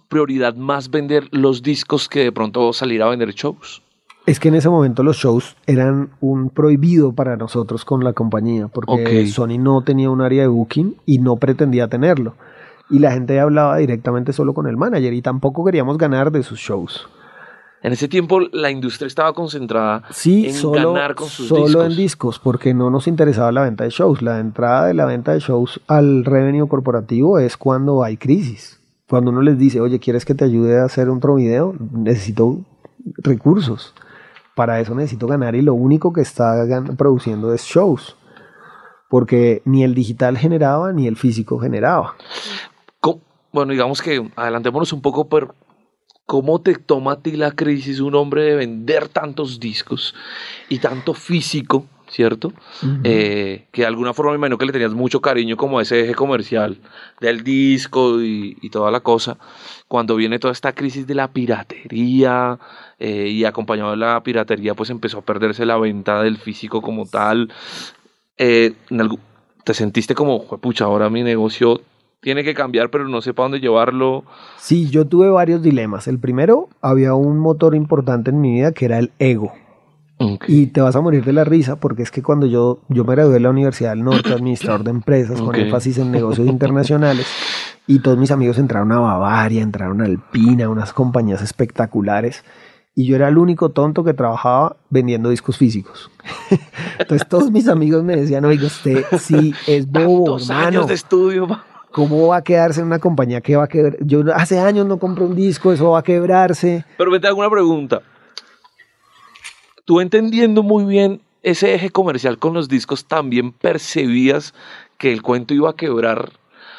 prioridad más vender los discos que de pronto salir a vender shows. Es que en ese momento los shows eran un prohibido para nosotros con la compañía, porque. Sony no tenía un área de booking y no pretendía tenerlo. Y la gente hablaba directamente solo con el manager y tampoco queríamos ganar de sus shows. En ese tiempo la industria estaba concentrada Sí, en solo, ganar con sus solo discos. en discos, porque no nos interesaba la venta de shows. La entrada de la venta de shows al revenue corporativo es cuando hay crisis. Cuando uno les dice, oye, ¿quieres que te ayude a hacer otro video? Necesito recursos. Para eso necesito ganar y lo único que está produciendo es shows. Porque ni el digital generaba ni el físico generaba. Bueno, digamos que adelantémonos un poco, pero ¿cómo te toma a ti la crisis un hombre de vender tantos discos y tanto físico, ¿cierto? Eh, que de alguna forma me imagino que le tenías mucho cariño como a ese eje comercial del disco y, y toda la cosa. Cuando viene toda esta crisis de la piratería eh, y acompañado de la piratería, pues empezó a perderse la venta del físico como tal. Eh, en ¿Te sentiste como, pucha, ahora mi negocio tiene que cambiar, pero no sé para dónde llevarlo? Sí, yo tuve varios dilemas. El primero, había un motor importante en mi vida que era el ego. Y te vas a morir de la risa porque es que cuando yo, yo me gradué de la Universidad del Norte, administrador de empresas con énfasis en negocios internacionales, y todos mis amigos entraron a Bavaria, entraron a Alpina, unas compañías espectaculares, y yo era el único tonto que trabajaba vendiendo discos físicos. *laughs* Entonces todos mis amigos me decían, oiga, usted sí es bobo, hermano. años de estudio. pa- ¿Cómo va a quedarse en una compañía que va a quebrar? Yo hace años no compro un disco, eso va a quebrarse. Pero me te hago una pregunta. Tú entendiendo muy bien ese eje comercial con los discos también percibías que el cuento iba a quebrar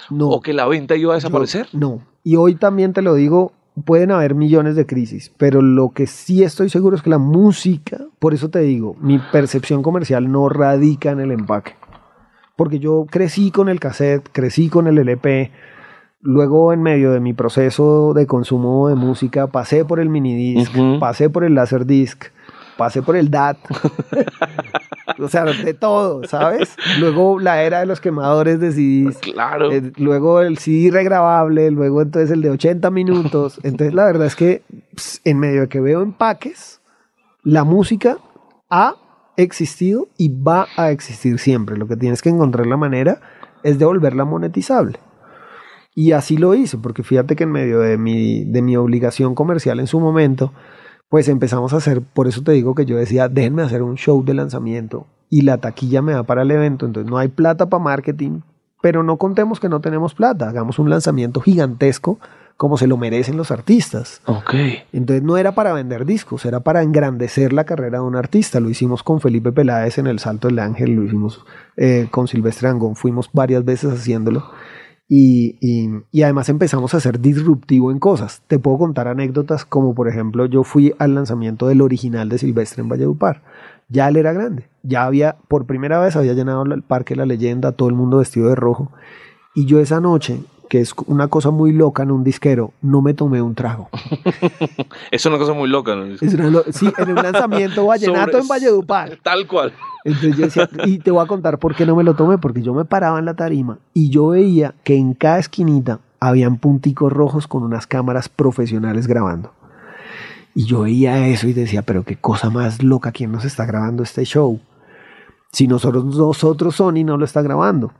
No. o que la venta iba a desaparecer? Yo- no. Y hoy también te lo digo, pueden haber millones de crisis, pero lo que sí estoy seguro es que la música, por eso te digo, mi percepción comercial no radica en el empaque. Porque yo crecí con el cassette, crecí con el LP, luego en medio de mi proceso de consumo de música pasé por el minidisc, Ujú. pasé por el laserdisc, pasé por el DAT. *laughs* o sea, de todo, ¿sabes? Luego la era de los quemadores de CDs. Claro. Eh, luego el CD regrabable, luego entonces el de 80 minutos. Entonces la verdad es que ps, en medio de que veo empaques, la música ha existido y va a existir siempre. Lo que tienes que encontrar la manera es de volverla monetizable. Y así lo hice, porque fíjate que en medio de mi, de mi obligación comercial en su momento, pues empezamos a hacer, por eso te digo que yo decía, déjenme hacer un show de lanzamiento y la taquilla me da para el evento, entonces no hay plata para marketing, pero no contemos que no tenemos plata, hagamos un lanzamiento gigantesco como se lo merecen los artistas. Ok. Entonces no era para vender discos, era para engrandecer la carrera de un artista. Lo hicimos con Felipe Peláez en El Salto del Ángel, lo hicimos eh, con Silvestre Angón, fuimos varias veces haciéndolo. Y, y- y además empezamos a ser disruptivo en cosas. Te puedo contar anécdotas como por ejemplo yo fui al lanzamiento del original de Silvestre en Valledupar. Ya él era grande, ya había, por primera vez había llenado el Parque La Leyenda, todo el mundo vestido de rojo. Y yo esa noche, que es una cosa muy loca en un disquero, no me tomé un trago. *laughs* Es una cosa muy loca. Es una lo- sí, en un lanzamiento *laughs* vallenato Sobre- en Valledupar. *laughs* Tal cual. Entonces yo decía, y te voy a contar por qué no me lo tomé, porque yo me paraba en la tarima y yo veía que en cada esquinita habían punticos rojos con unas cámaras profesionales grabando. Y yo veía eso y decía, pero qué cosa más loca, ¿quién nos está grabando este show? Si nosotros, nosotros Sony no lo está grabando.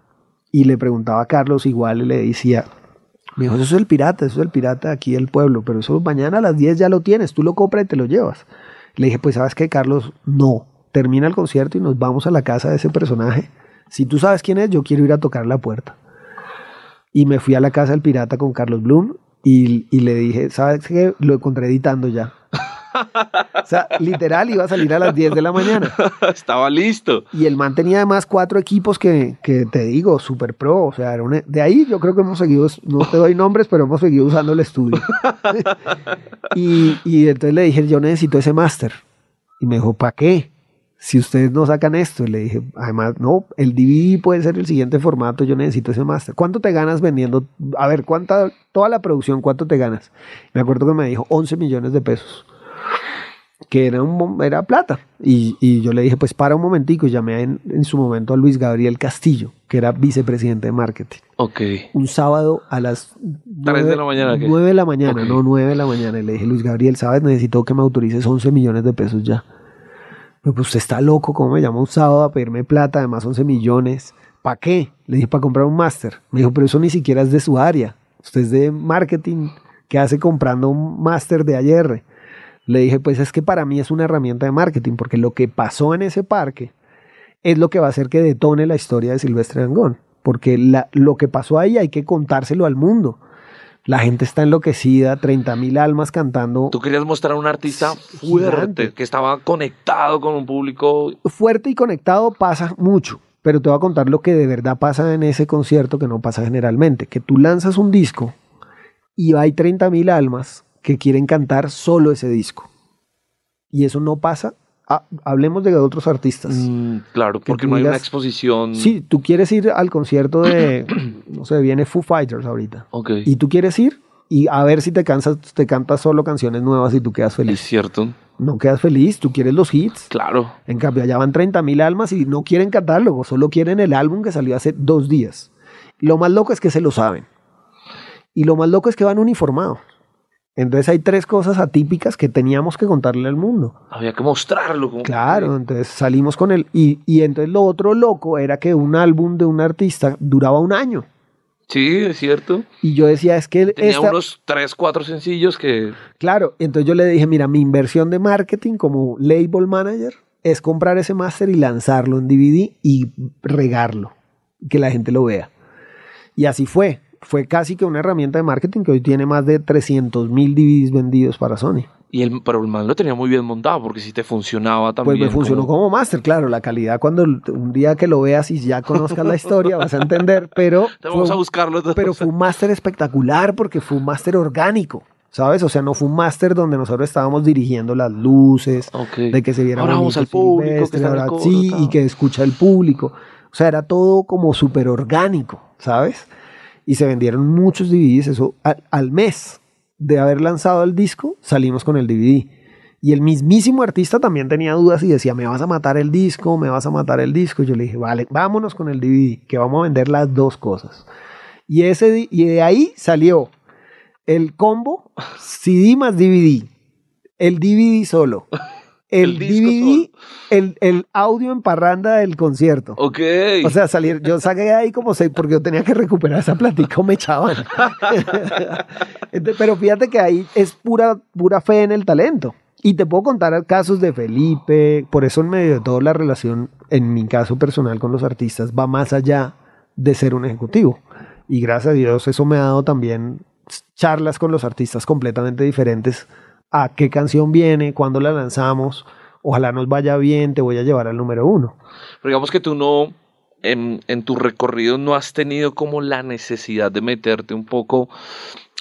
Y le preguntaba a Carlos igual y le decía, me dijo, eso es el pirata, eso es el pirata aquí del pueblo, pero eso mañana a las 10 ya lo tienes, tú lo compras y te lo llevas. Le dije, pues sabes qué, Carlos, no, termina el concierto y nos vamos a la casa de ese personaje. Si tú sabes quién es, yo quiero ir a tocar la puerta. Y me fui a la casa del pirata con Carlos Bloom y, y le dije, ¿sabes qué? Lo encontré editando ya. O sea, literal iba a salir a las 10 de la mañana. *laughs* Estaba listo. Y el man tenía además cuatro equipos que, que te digo, super pro. O sea, era una- de ahí yo creo que hemos seguido, no te doy nombres, pero hemos seguido usando el estudio. *laughs* y, y entonces le dije, yo necesito ese máster. Y me dijo, ¿para qué? Si ustedes no sacan esto. Y le dije, además, no, el DVD puede ser el siguiente formato, yo necesito ese máster. ¿Cuánto te ganas vendiendo? A ver, ¿cuánta, toda la producción, cuánto te ganas? Me acuerdo que me dijo 11 millones de pesos que era, un, era plata. Y, y yo le dije, pues para un momentico, y llamé en, en su momento a Luis Gabriel Castillo, que era vicepresidente de marketing. Ok. Un sábado a las Tres de la mañana. 9 de la mañana, no 9 de la mañana. Y le dije, Luis Gabriel, ¿sabes? Necesito que me autorices 11 millones de pesos ya. Pero pues usted está loco, ¿cómo me llama un sábado a pedirme plata? Además 11 millones. ¿Para qué? Le dije, para comprar un máster. Me dijo, pero eso ni siquiera es de su área. Usted es de marketing. ¿Qué hace comprando un máster de ayer? Le dije, pues es que para mí es una herramienta de marketing, porque lo que pasó en ese parque es lo que va a hacer que detone la historia de Silvestre Dangond. Porque la- lo que pasó ahí hay que contárselo al mundo. La gente está enloquecida, 30 mil almas cantando Tú querías mostrar a un artista Gigante. fuerte, que estaba conectado con un público. fuerte y conectado pasa mucho. Pero te voy a contar lo que de verdad pasa en ese concierto que no pasa generalmente. Que tú lanzas un disco y hay 30 mil almas que quieren cantar solo ese disco. Y eso no pasa. Ah, hablemos de otros artistas. Mm, claro, Que porque no hay una exposición. Sí, tú quieres ir al concierto de, *clears throat* no sé, viene Foo Fighters ahorita. Ok. Y tú quieres ir y a ver si te cansas, te cantas solo canciones nuevas y tú quedas Es feliz. cierto. No quedas feliz, tú quieres los hits. Claro. En cambio, allá van 30 mil almas y no quieren catálogo, solo quieren el álbum que salió hace dos días. Lo más loco es que se lo saben. Y lo más loco es que van uniformados. Entonces hay tres cosas atípicas que teníamos que contarle al mundo. Había que mostrarlo. como- Claro, entonces salimos con él. Y, y entonces lo otro loco era que un álbum de un artista duraba un año. Sí, es cierto. Y yo decía, es que Tenía esta- unos tres, cuatro sencillos que. Claro, entonces yo le dije, mira, mi inversión de marketing como label manager es comprar ese máster y lanzarlo en DVD y regarlo, que la gente lo vea. Y así fue. Fue casi que una herramienta de marketing que hoy tiene más de 300 mil DVDs vendidos para Sony. Y el, pero el man lo tenía muy bien montado porque si te funcionaba también. Pues me funcionó como, máster, claro. La calidad, cuando un día que lo veas y ya conozcas la historia, vas a entender. Pero. *laughs* Te vamos a buscarlo. Pero fue un máster espectacular porque fue un máster orgánico. ¿Sabes? O sea, no fue un máster donde nosotros estábamos dirigiendo las luces, de que se viera ahora vamos al público, que ahora, sí, y que escucha el público. O sea, era todo como súper orgánico, ¿sabes? Y se vendieron muchos DVDs, eso al mes de haber lanzado el disco, salimos con el DVD. Y el mismísimo artista también tenía dudas y decía, me vas a matar el disco, me vas a matar el disco. Yo le dije, vale, vámonos con el DVD, que vamos a vender las dos cosas. Y, ese, y de ahí salió el combo CD más DVD, el DVD solo, el, DVD, el, el, audio en parranda del concierto. Ok. O sea, salir, yo saqué ahí como seis, porque yo tenía que recuperar esa platica o me echaban. *laughs* Pero fíjate que ahí es pura, pura fe en el talento. Y te puedo contar casos de Felipe, por eso en medio de todo la relación, en mi caso personal con los artistas, va más allá de ser un ejecutivo. Y gracias a Dios eso me ha dado también charlas con los artistas completamente diferentes a qué canción viene, cuándo la lanzamos, ojalá nos vaya bien, te voy a llevar al número uno. Pero digamos que tú no, en, en tu recorrido no has tenido como la necesidad de meterte un poco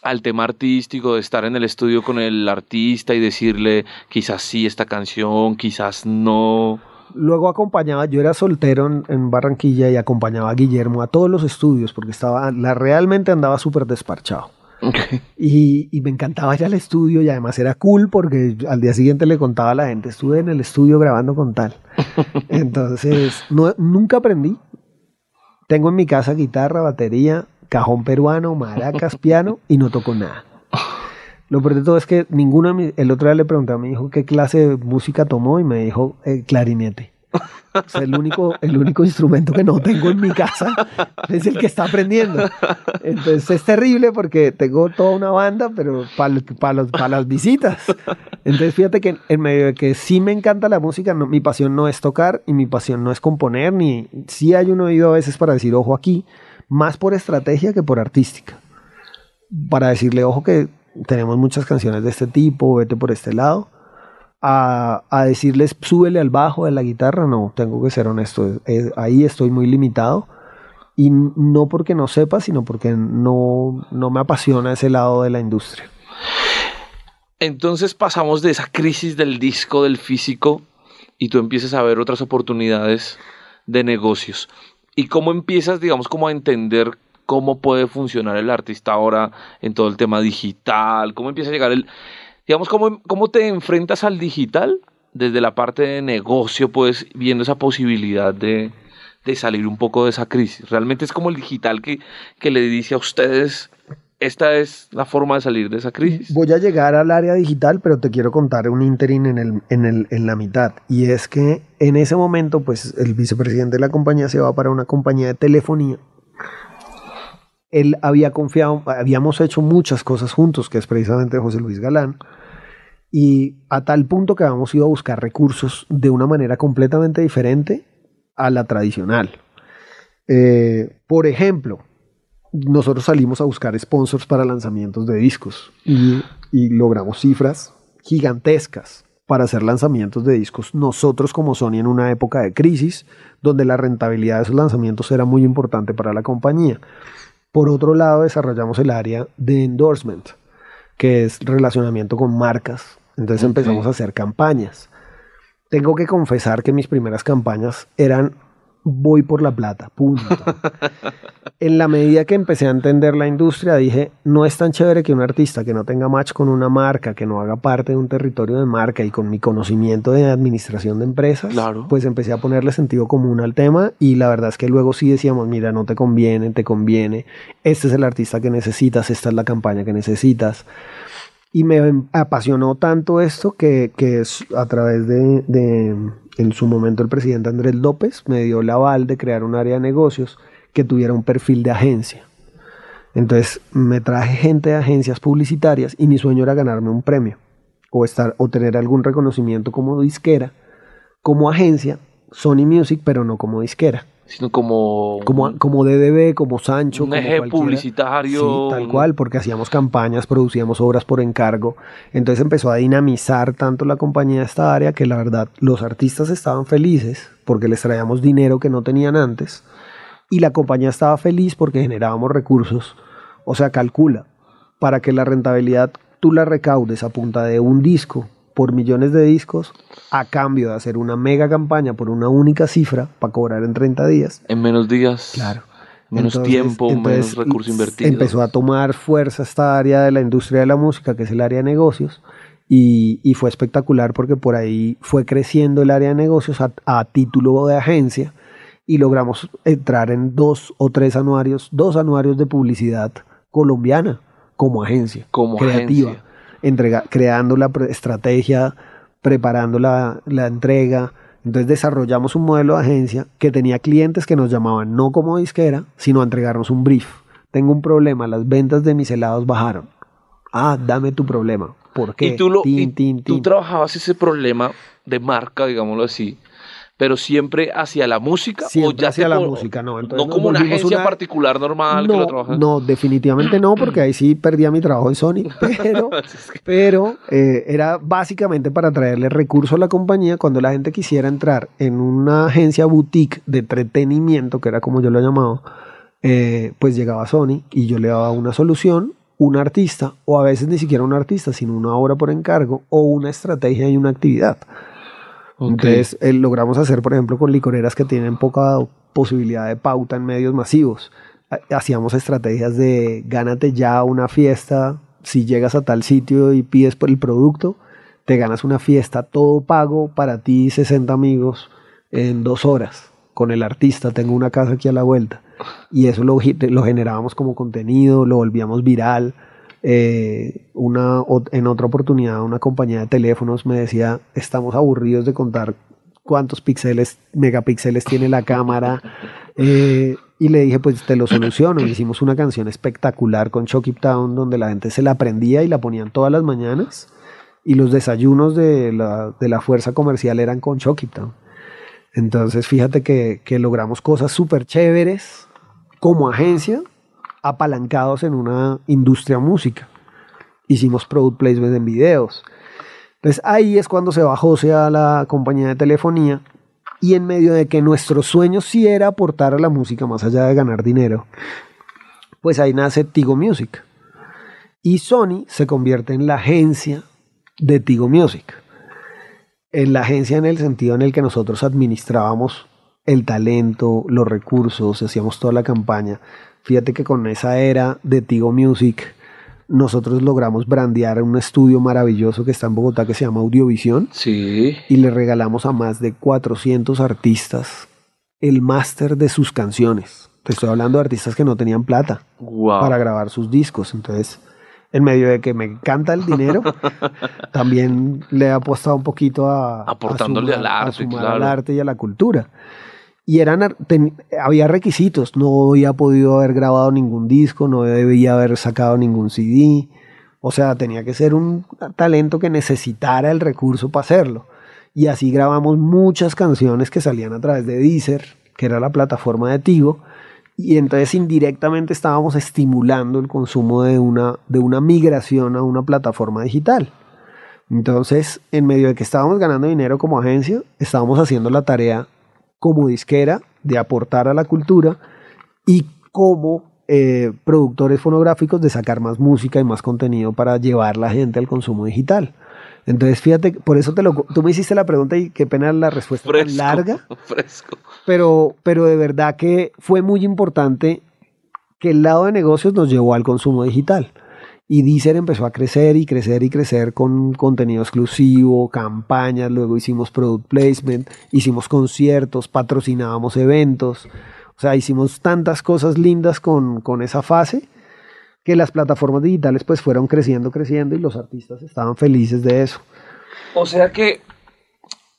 al tema artístico, de estar en el estudio con el artista y decirle quizás sí esta canción, quizás no. Luego acompañaba, yo era soltero en, Barranquilla y acompañaba a Guillermo a todos los estudios porque estaba, la, realmente andaba súper desparchado. Y, me encantaba ir al estudio y además era cool porque al día siguiente le contaba a la gente, estuve en el estudio grabando con tal. *laughs* Entonces, nunca aprendí. Tengo en mi casa guitarra, batería, cajón peruano, maracas, *laughs* piano y no toco nada. Lo peor de todo es que ninguno, el otro día le pregunté a mi hijo qué clase de música tomó y me dijo eh, clarinete. O el único, el único instrumento que no tengo en mi casa es el que está aprendiendo. Entonces es terrible porque tengo toda una banda, pero para para las visitas. Entonces fíjate que en medio de que sí me encanta la música, mi pasión no es tocar y mi pasión no es componer, ni sí hay un oído a veces para decir, ojo aquí, más por estrategia que por artística. Para decirle, ojo que tenemos muchas canciones de este tipo, vete por este lado a, decirles súbele al bajo de la guitarra, no, tengo que ser honesto, ahí estoy muy limitado y no porque no sepa, sino porque no, no me apasiona ese lado de la industria. Entonces pasamos de esa crisis del disco, del físico, y tú empiezas a ver otras oportunidades de negocios. ¿Y cómo empiezas, digamos, como a entender cómo puede funcionar el artista ahora en todo el tema digital? ¿Cómo empieza a llegar el, digamos, ¿cómo, cómo te enfrentas al digital desde la parte de negocio, pues viendo esa posibilidad de, salir un poco de esa crisis? Realmente es como el digital que, que le dice a ustedes, esta es la forma de salir de esa crisis. Voy a llegar al área digital, pero te quiero contar un interín en, el, en, el, en la mitad. Y es que en ese momento, pues el vicepresidente de la compañía se va para una compañía de telefonía él había confiado, habíamos hecho muchas cosas juntos, que es precisamente José Luis Galán, y a tal punto que habíamos ido a buscar recursos de una manera completamente diferente a la tradicional. Eh, por ejemplo, nosotros salimos a buscar sponsors para lanzamientos de discos y, logramos cifras gigantescas para hacer lanzamientos de discos nosotros como Sony en una época de crisis donde la rentabilidad de esos lanzamientos era muy importante para la compañía. Por otro lado, desarrollamos el área de endorsement, que es relacionamiento con marcas. Entonces empezamos a hacer campañas. Tengo que confesar que mis primeras campañas eran voy por la plata, punto. *laughs* en la medida que empecé a entender la industria, dije, no es tan chévere que un artista que no tenga match con una marca, que no haga parte de un territorio de marca y con mi conocimiento de administración de empresas, pues empecé a ponerle sentido común al tema y la verdad es que luego sí decíamos, mira, no te conviene, te conviene, este es el artista que necesitas, esta es la campaña que necesitas. Y me apasionó tanto esto que, que a través de en su momento el presidente Andrés López me dio la aval de crear un área de negocios que tuviera un perfil de agencia. Entonces me traje gente de agencias publicitarias y mi sueño era ganarme un premio o, estar, o tener algún reconocimiento como disquera, como agencia, Sony Music, pero no como disquera. sino como... Como, como DDB, como Sancho. Un como eje publicitario. Sí, tal cual, porque hacíamos campañas, producíamos obras por encargo. Entonces empezó a dinamizar tanto la compañía esta área que la verdad los artistas estaban felices porque les traíamos dinero que no tenían antes y la compañía estaba feliz porque generábamos recursos. O sea, calcula, para que la rentabilidad tú la recaudes a punta de un disco por millones de discos a cambio de hacer una mega campaña por una única cifra para cobrar en 30 días. En menos días. Claro. Menos Entonces- tiempo, entonces, menos recurso invertido. Empezó a tomar fuerza esta área de la industria de la música, que es el área de negocios, y, y fue espectacular porque por ahí fue creciendo el área de negocios a, a título de agencia y logramos entrar en dos o tres anuarios, dos anuarios de publicidad colombiana como agencia, Como creativa, agencia. entrega- creando la pre- estrategia, preparando la, la entrega. Entonces desarrollamos un modelo de agencia que tenía clientes que nos llamaban no como disquera, sino a entregarnos un brief. Tengo un problema, las ventas de mis helados bajaron. Ah, dame tu problema. ¿Por qué? Y tú, lo, Tin, y tin, tú trabajabas ese problema de marca, digámoslo así, pero siempre hacia la música o ya hacia la música, no. Entonces no como una agencia una- particular normal que lo No, trabajas. no, definitivamente no, porque ahí sí perdía mi trabajo en Sony, *laughs* pero, *laughs* pero eh, era básicamente para traerle recursos a la compañía cuando la gente quisiera entrar en una agencia boutique de entretenimiento, que era como yo lo llamaba, eh, pues llegaba Sony y yo le daba una solución, un artista, o a veces ni siquiera un artista, sino una obra por encargo, o una estrategia y una actividad. Entonces, eh, logramos hacer, por ejemplo, con licoreras que tienen poca posibilidad de pauta en medios masivos. Ha- Hacíamos estrategias de gánate ya una fiesta, si llegas a tal sitio y pides por el producto, te ganas una fiesta todo pago para ti y 60 amigos en dos horas con el artista, tengo una casa aquí a la vuelta. Y eso lo, lo generábamos como contenido, lo volvíamos viral. Eh, una, en otra oportunidad, una compañía de teléfonos me decía, estamos aburridos de contar cuántos píxeles, megapíxeles tiene la cámara. Eh, y le dije, pues te lo soluciono. Hicimos una canción espectacular con Chucky Town, donde la gente se la aprendía y la ponían todas las mañanas. Y los desayunos de la, de la fuerza comercial eran con Chucky Town. Entonces, fíjate que, que logramos cosas súper chéveres como agencia, apalancados en una industria música. Hicimos product placement en videos. Entonces ahí es cuando se bajó a la compañía de telefonía y en medio de que nuestro sueño sí era aportar a la música más allá de ganar dinero, pues ahí nace Tigo Music. Y Sony se convierte en la agencia de Tigo Music. En la agencia en el sentido en el que nosotros administrábamos el talento, los recursos, hacíamos toda la campaña. Fíjate que con esa era de Tigo Music, nosotros logramos brandear un estudio maravilloso que está en Bogotá que se llama Audiovisión Sí. y le regalamos a más de 400 artistas el máster de sus canciones. Te estoy hablando de artistas que no tenían plata Wow. para grabar sus discos. Entonces, en medio de que me encanta el dinero, *laughs* también le he apostado un poquito a Aportándole a al arte, a sumar claro. al arte y a la cultura. Y eran había requisitos, no había podido haber grabado ningún disco, no debía haber sacado ningún CD. O sea, tenía que ser un talento que necesitara el recurso para hacerlo. Y así grabamos muchas canciones que salían a través de Deezer, que era la plataforma de Tigo, y entonces indirectamente estábamos estimulando el consumo de una, de una migración a una plataforma digital. Entonces, en medio de que estábamos ganando dinero como agencia, estábamos haciendo la tarea como disquera de aportar a la cultura y como eh, productores fonográficos de sacar más música y más contenido para llevar la gente al consumo digital. Entonces, fíjate, por eso te lo, tú me hiciste la pregunta y qué pena la respuesta tan Fresco. larga *laughs* Fresco. pero, pero de verdad que fue muy importante que el lado de negocios nos llevó al consumo digital. Y Deezer empezó a crecer y crecer y crecer con contenido exclusivo, campañas, luego hicimos product placement, hicimos conciertos, patrocinábamos eventos, o sea, hicimos tantas cosas lindas con, con esa fase que las plataformas digitales pues fueron creciendo, creciendo y los artistas estaban felices de eso. O sea que,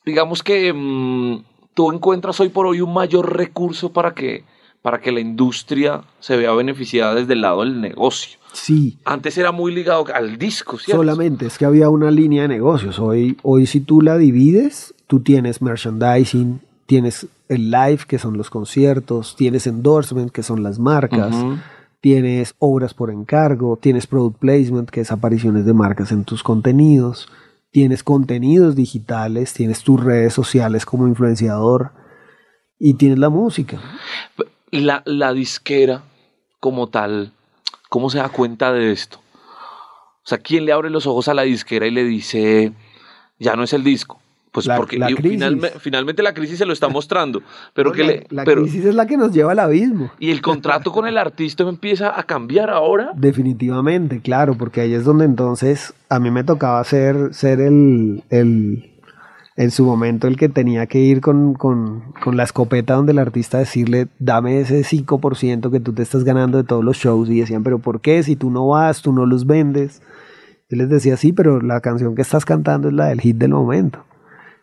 digamos que mm, tú encuentras hoy por hoy un mayor recurso para que, para que la industria se vea beneficiada desde el lado del negocio. Sí, Antes era muy ligado al disco, ¿cierto? Solamente es que había una línea de negocios. Hoy, hoy si tú la divides, tú tienes merchandising, tienes el live, que son los conciertos, tienes endorsement, que son las marcas, tienes obras por encargo, tienes product placement, que es apariciones de marcas en tus contenidos, tienes contenidos digitales, tienes tus redes sociales como influenciador y tienes la música. La, la disquera como tal, ¿cómo se da cuenta de esto? O sea, ¿quién le abre los ojos a la disquera y le dice, ya no es el disco? Pues La- porque la finalme- finalmente la crisis se lo está mostrando, pero que la, le, la pero, crisis es la que nos lleva al abismo. y el contrato con el artista empieza a cambiar ahora. Definitivamente, claro, porque ahí es donde entonces a mí me tocaba ser, ser el, el- en su momento el que tenía que ir con, con- con la escopeta donde el artista decirle, dame ese 5% que tú te estás ganando de todos los shows. Y decían, pero ¿por qué? Si tú no vas, tú no los vendes. Yo les decía, sí, pero la canción que estás cantando es la del hit del momento.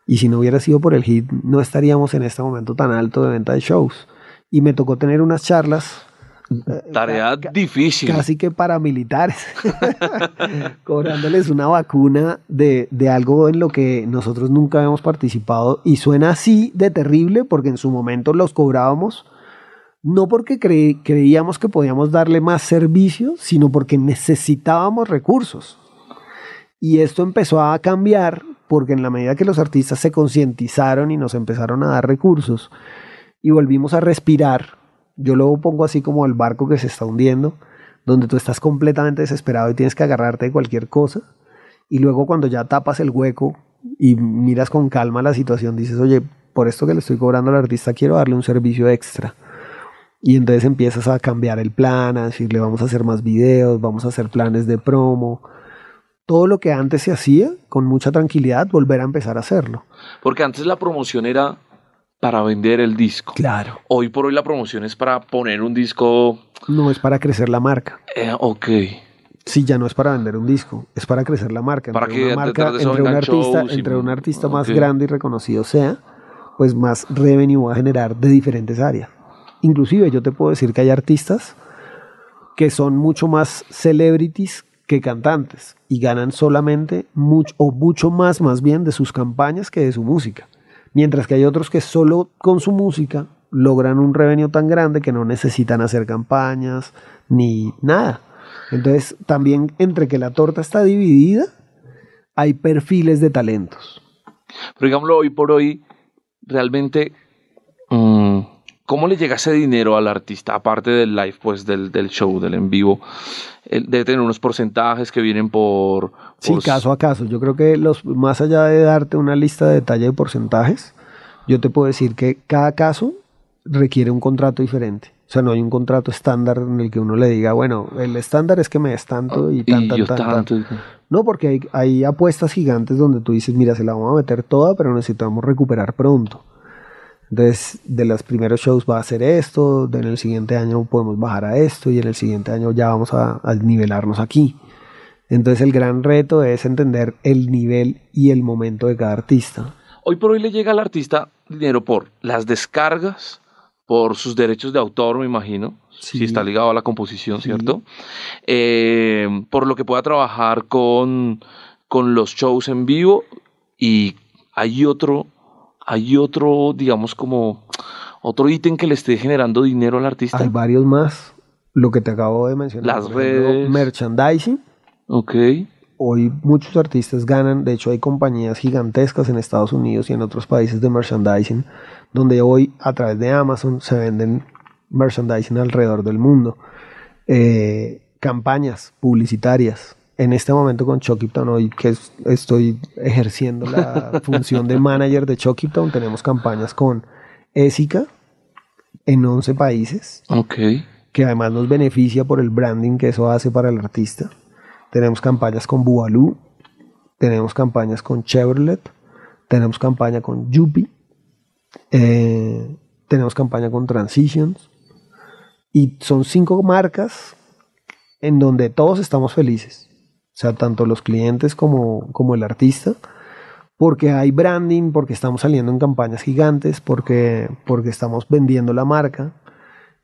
Y si no hubiera sido por el hit, no estaríamos en este momento tan alto de venta de shows. Y me tocó tener unas charlas. Eh, *laughs* Tarea ca- difícil. casi que paramilitares, *laughs* cobrándoles una vacuna de, de algo en lo que nosotros nunca habíamos participado y suena así de terrible porque en su momento los cobrábamos no porque cre- creíamos que podíamos darle más servicio, sino porque necesitábamos recursos. Y esto empezó a cambiar porque en la medida que los artistas se concientizaron y nos empezaron a dar recursos y volvimos a respirar, yo lo pongo así como el barco que se está hundiendo, donde tú estás completamente desesperado y tienes que agarrarte de cualquier cosa, y luego cuando ya tapas el hueco y miras con calma la situación, dices, oye, por esto que le estoy cobrando al artista quiero darle un servicio extra. Y entonces empiezas a cambiar el plan, a decirle vamos a hacer más videos, vamos a hacer planes de promo. Todo lo que antes se hacía con mucha tranquilidad, volver a empezar a hacerlo. Porque antes la promoción era para vender el disco. Claro. Hoy por hoy la promoción es para poner un disco. No es para crecer la marca. eh, ok. Sí, ya no es para vender un disco, es para crecer la marca. Para Entre que una marca, de entre un artista, y- entre un artista más grande y reconocido sea, pues más revenue va a generar de diferentes áreas. Inclusive yo te puedo decir que hay artistas que son mucho más celebrities que cantantes y ganan solamente mucho o mucho más más bien de sus campañas que de su música. Mientras que hay otros que solo con su música logran un revenue tan grande que no necesitan hacer campañas ni nada. Entonces, también entre que la torta está dividida, hay perfiles de talentos. Pero digámoslo, hoy por hoy, realmente, mm, ¿cómo le llega ese dinero al artista? Aparte del live, pues del, del show, del en vivo. Debe tener unos porcentajes que vienen por. Sí, caso a caso. Yo creo que los, más allá de darte una lista de detalle de porcentajes, yo te puedo decir que cada caso requiere un contrato diferente. O sea, no hay un contrato estándar en el que uno le diga, bueno, el estándar es que me des tanto y tan, y tan, yo tan, tan". tanto. No, porque hay, hay apuestas gigantes donde tú dices, mira, se la vamos a meter toda, pero necesitamos recuperar pronto. Entonces, de los primeros shows va a ser esto, en el siguiente año podemos bajar a esto y en el siguiente año ya vamos a, a nivelarnos aquí. Entonces, el gran reto es entender el nivel y el momento de cada artista. Hoy por hoy le llega al artista dinero por las descargas, por sus derechos de autor, me imagino, Sí. si está ligado a la composición, Sí. ¿cierto? Eh, por lo que pueda trabajar con, con los shows en vivo y hay otro, hay otro, digamos, como otro ítem que le esté generando dinero al artista. Hay varios más. Lo que te acabo de mencionar. Las redes. Merchandising. Ok. Hoy muchos artistas ganan, de hecho hay compañías gigantescas en Estados Unidos y en otros países de merchandising, donde hoy a través de Amazon se venden merchandising alrededor del mundo. Eh, campañas publicitarias. En este momento con Town, hoy que es- estoy ejerciendo la *laughs* función de manager de Town, tenemos campañas con Esica en 11 países Ok. que además nos beneficia por el branding que eso hace para el artista. Tenemos campañas con Bualú, tenemos campañas con Chevrolet, tenemos campaña con Yupi, eh, tenemos campaña con Transitions y son cinco marcas en donde todos estamos felices, sea, tanto los clientes como, como el artista, porque hay branding, porque estamos saliendo en campañas gigantes, porque, porque estamos vendiendo la marca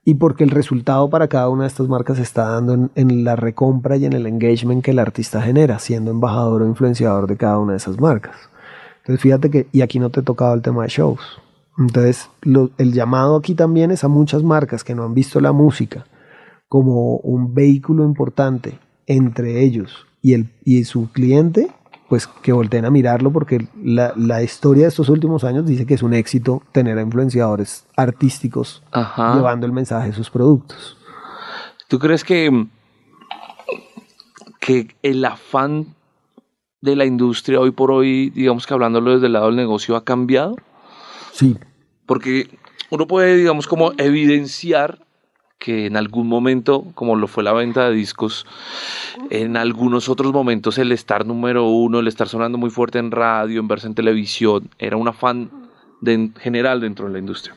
y porque el resultado para cada una de estas marcas está dando en, en la recompra y en el engagement que el artista genera, siendo embajador o influenciador de cada una de esas marcas. Entonces fíjate que, y aquí no te he tocado el tema de shows. Entonces, el llamado aquí también es a muchas marcas que no han visto la música como un vehículo importante entre ellos y, el, y su cliente, pues que volteen a mirarlo porque la, la, historia de estos últimos años dice que es un éxito tener a influenciadores artísticos llevando el mensaje de sus productos. ¿Tú crees que, que el afán de la industria hoy por hoy, digamos que hablándolo desde el lado del negocio, ha cambiado? Sí. Porque uno puede, digamos, como evidenciar que en algún momento, como lo fue la venta de discos, en algunos otros momentos el estar número uno, el estar sonando muy fuerte en radio, en verse en televisión, era un afán de, general dentro de la industria.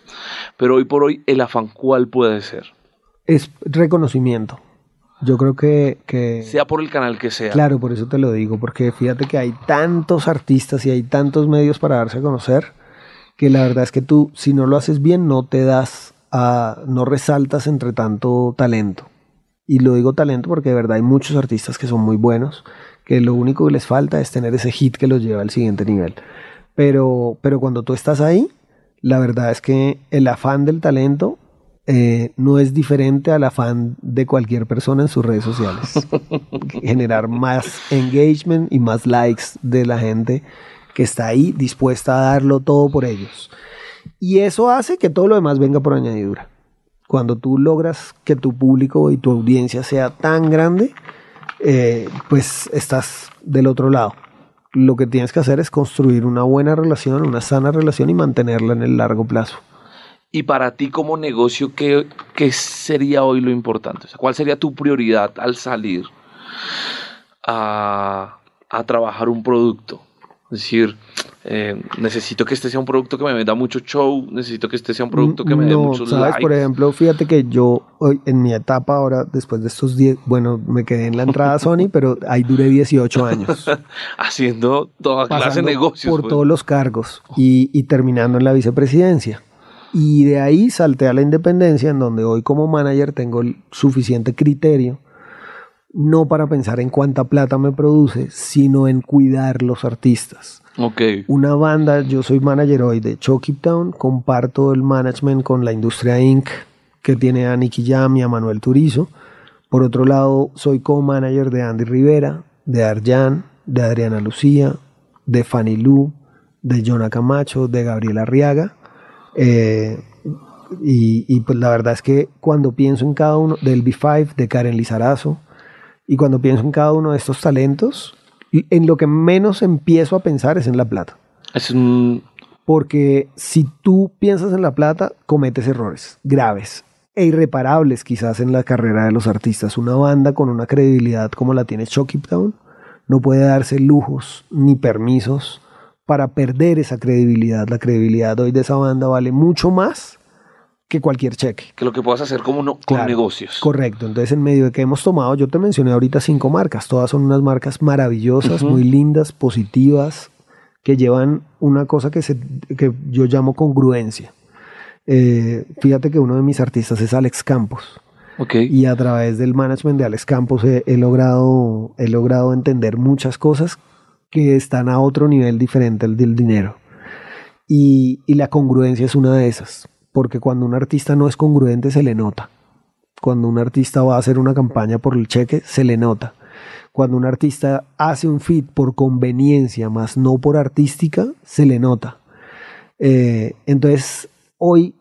Pero hoy por hoy, ¿el afán cuál puede ser? Es reconocimiento. Yo creo que, que... Sea por el canal que sea. Claro, por eso te lo digo, porque fíjate que hay tantos artistas y hay tantos medios para darse a conocer, que la verdad es que tú, si no lo haces bien, no te das no resaltas entre tanto talento. Y lo digo talento porque de verdad hay muchos artistas que son muy buenos, que lo único que les falta es tener ese hit que los lleva al siguiente nivel. Pero, pero cuando tú estás ahí, la verdad es que el afán del talento eh, no es diferente al afán de cualquier persona en sus redes sociales. *laughs* Generar más engagement y más likes de la gente que está ahí dispuesta a darlo todo por ellos. Y eso hace que todo lo demás venga por añadidura. Cuando tú logras que tu público y tu audiencia sea tan grande, eh, pues estás del otro lado. Lo que tienes que hacer es construir una buena relación, una sana relación y mantenerla en el largo plazo. Y para ti como negocio, ¿qué, qué sería hoy lo importante? ¿Cuál sería tu prioridad al salir a, a trabajar un producto? Es decir, eh, necesito que este sea un producto que me da mucho show, necesito que este sea un producto que me dé muchos ¿sabes? Por ejemplo, fíjate que yo hoy en mi etapa ahora, después de estos 10, bueno, me quedé en la entrada *laughs* Sony, pero ahí duré 18 años. *laughs* Haciendo toda clase de negocios. Por pues. todos los cargos y, y terminando en la vicepresidencia. Y de ahí salté a la independencia, en donde hoy como manager tengo el suficiente criterio no para pensar en cuánta plata me produce, sino en cuidar los artistas. Okay. Una banda, yo soy manager hoy de Chucky Town, comparto el management con la Industria Inc., que tiene a Nicky Jam y a Manuel Turizo. Por otro lado, soy co-manager de Andy Rivera, de Arjan, de Adriana Lucía, de Fanny Lu, de Jonah Camacho, de Gabriela Arriaga. Eh, y, y, pues la verdad es que cuando pienso en cada uno, del B5, de Karen Lizarazo, y cuando pienso en cada uno de estos talentos, en lo que menos empiezo a pensar es en la plata. Es un... Porque si tú piensas en la plata, cometes errores graves e irreparables quizás en la carrera de los artistas. Una banda con una credibilidad como la tiene Chucky Town no puede darse lujos ni permisos para perder esa credibilidad. La credibilidad hoy de esa banda vale mucho más que cualquier cheque. Que lo que puedas hacer como no, con negocios. Correcto. Entonces, en medio de que hemos tomado, yo te mencioné ahorita cinco marcas. Todas son unas marcas maravillosas, muy lindas, positivas, que llevan una cosa que, se, que yo llamo congruencia. Eh, fíjate que uno de mis artistas es Alex Campos. Okay. Y a través del management de Alex Campos he, logrado, he logrado entender muchas cosas que están a otro nivel diferente al del dinero. Y, y la congruencia es una de esas porque cuando un artista no es congruente se le nota. Cuando un artista va a hacer una campaña por el cheque, se le nota. Cuando un artista hace un fit por conveniencia, más no por artística, se le nota. Eh, entonces, hoy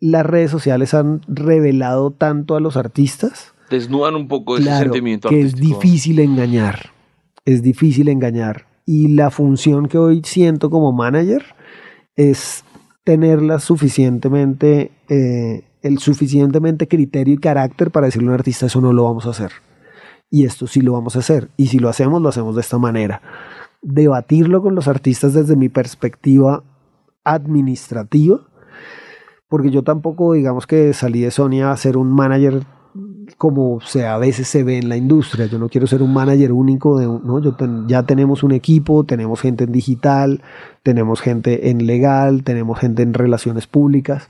las redes sociales han revelado tanto a los artistas. Desnudan un poco ese sentimiento que es difícil engañar. Es difícil engañar. Y la función que hoy siento como manager es tenerla suficientemente, eh, el suficientemente criterio y carácter para decirle a un artista eso no lo vamos a hacer. Y esto sí lo vamos a hacer. Y si lo hacemos, lo hacemos de esta manera. Debatirlo con los artistas desde mi perspectiva administrativa, porque yo tampoco, digamos que salí de Sony a ser un manager como se a veces se ve en la industria. Yo no quiero ser un manager único de ¿no? Yo ya tenemos un equipo, tenemos gente en digital, tenemos gente en legal, tenemos gente en relaciones públicas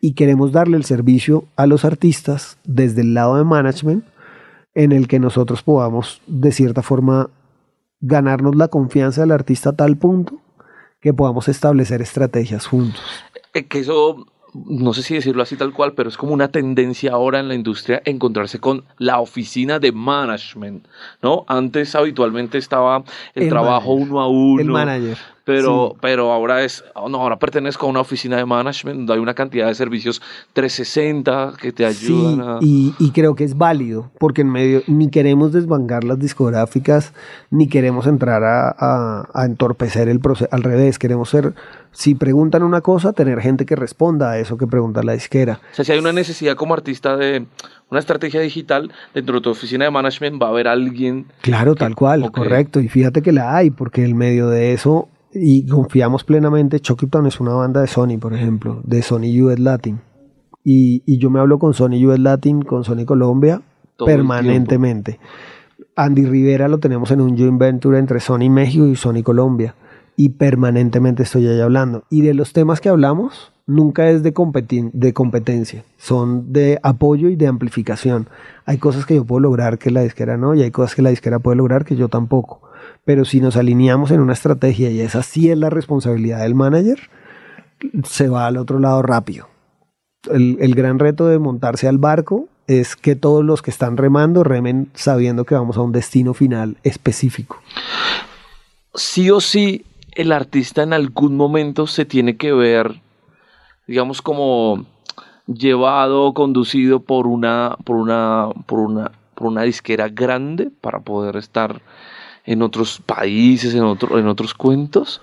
y queremos darle el servicio a los artistas desde el lado de management en el que nosotros podamos de cierta forma ganarnos la confianza del artista a tal punto que podamos establecer estrategias juntos. Eh, que eso no sé si decirlo así tal cual, pero es como una tendencia ahora en la industria encontrarse con la oficina de management, ¿no? Antes habitualmente estaba el, trabajo uno a uno. El manager pero, pero ahora es, no, ahora pertenezco a una oficina de management donde hay una cantidad de servicios 360 que te ayudan sí, y, y, creo que es válido, porque en medio ni queremos desbangar las discográficas, ni queremos entrar a, a, entorpecer el proceso, al revés, queremos ser, si preguntan una cosa, tener gente que responda a eso que pregunta la disquera. O sea, si hay una necesidad como artista de una estrategia digital, dentro de tu oficina de management va a haber alguien. Claro, tal cual, correcto. Y fíjate que la hay, porque en medio de eso y confiamos plenamente. Chuckytown es una banda de Sony, por ejemplo, de Sony US Latin. Y, y yo me hablo con Sony US Latin, con Sony Colombia, permanentemente. Andy Rivera lo tenemos en un joint venture entre Sony México y Sony Colombia. Y permanentemente estoy ahí hablando. Y de los temas que hablamos, nunca es de, de competencia, son de apoyo y de amplificación. Hay cosas que yo puedo lograr que la disquera no, y hay cosas que la disquera puede lograr que yo tampoco. Pero si nos alineamos en una estrategia y esa sí es la responsabilidad del manager, se va al otro lado rápido. El, gran reto de montarse al barco es que todos los que están remando remen sabiendo que vamos a un destino final específico. Sí o sí, el artista en algún momento se tiene que ver, digamos, como llevado, conducido por una, por una, por una, por una disquera grande para poder estar en otros países, en, otro, en otros cuentos,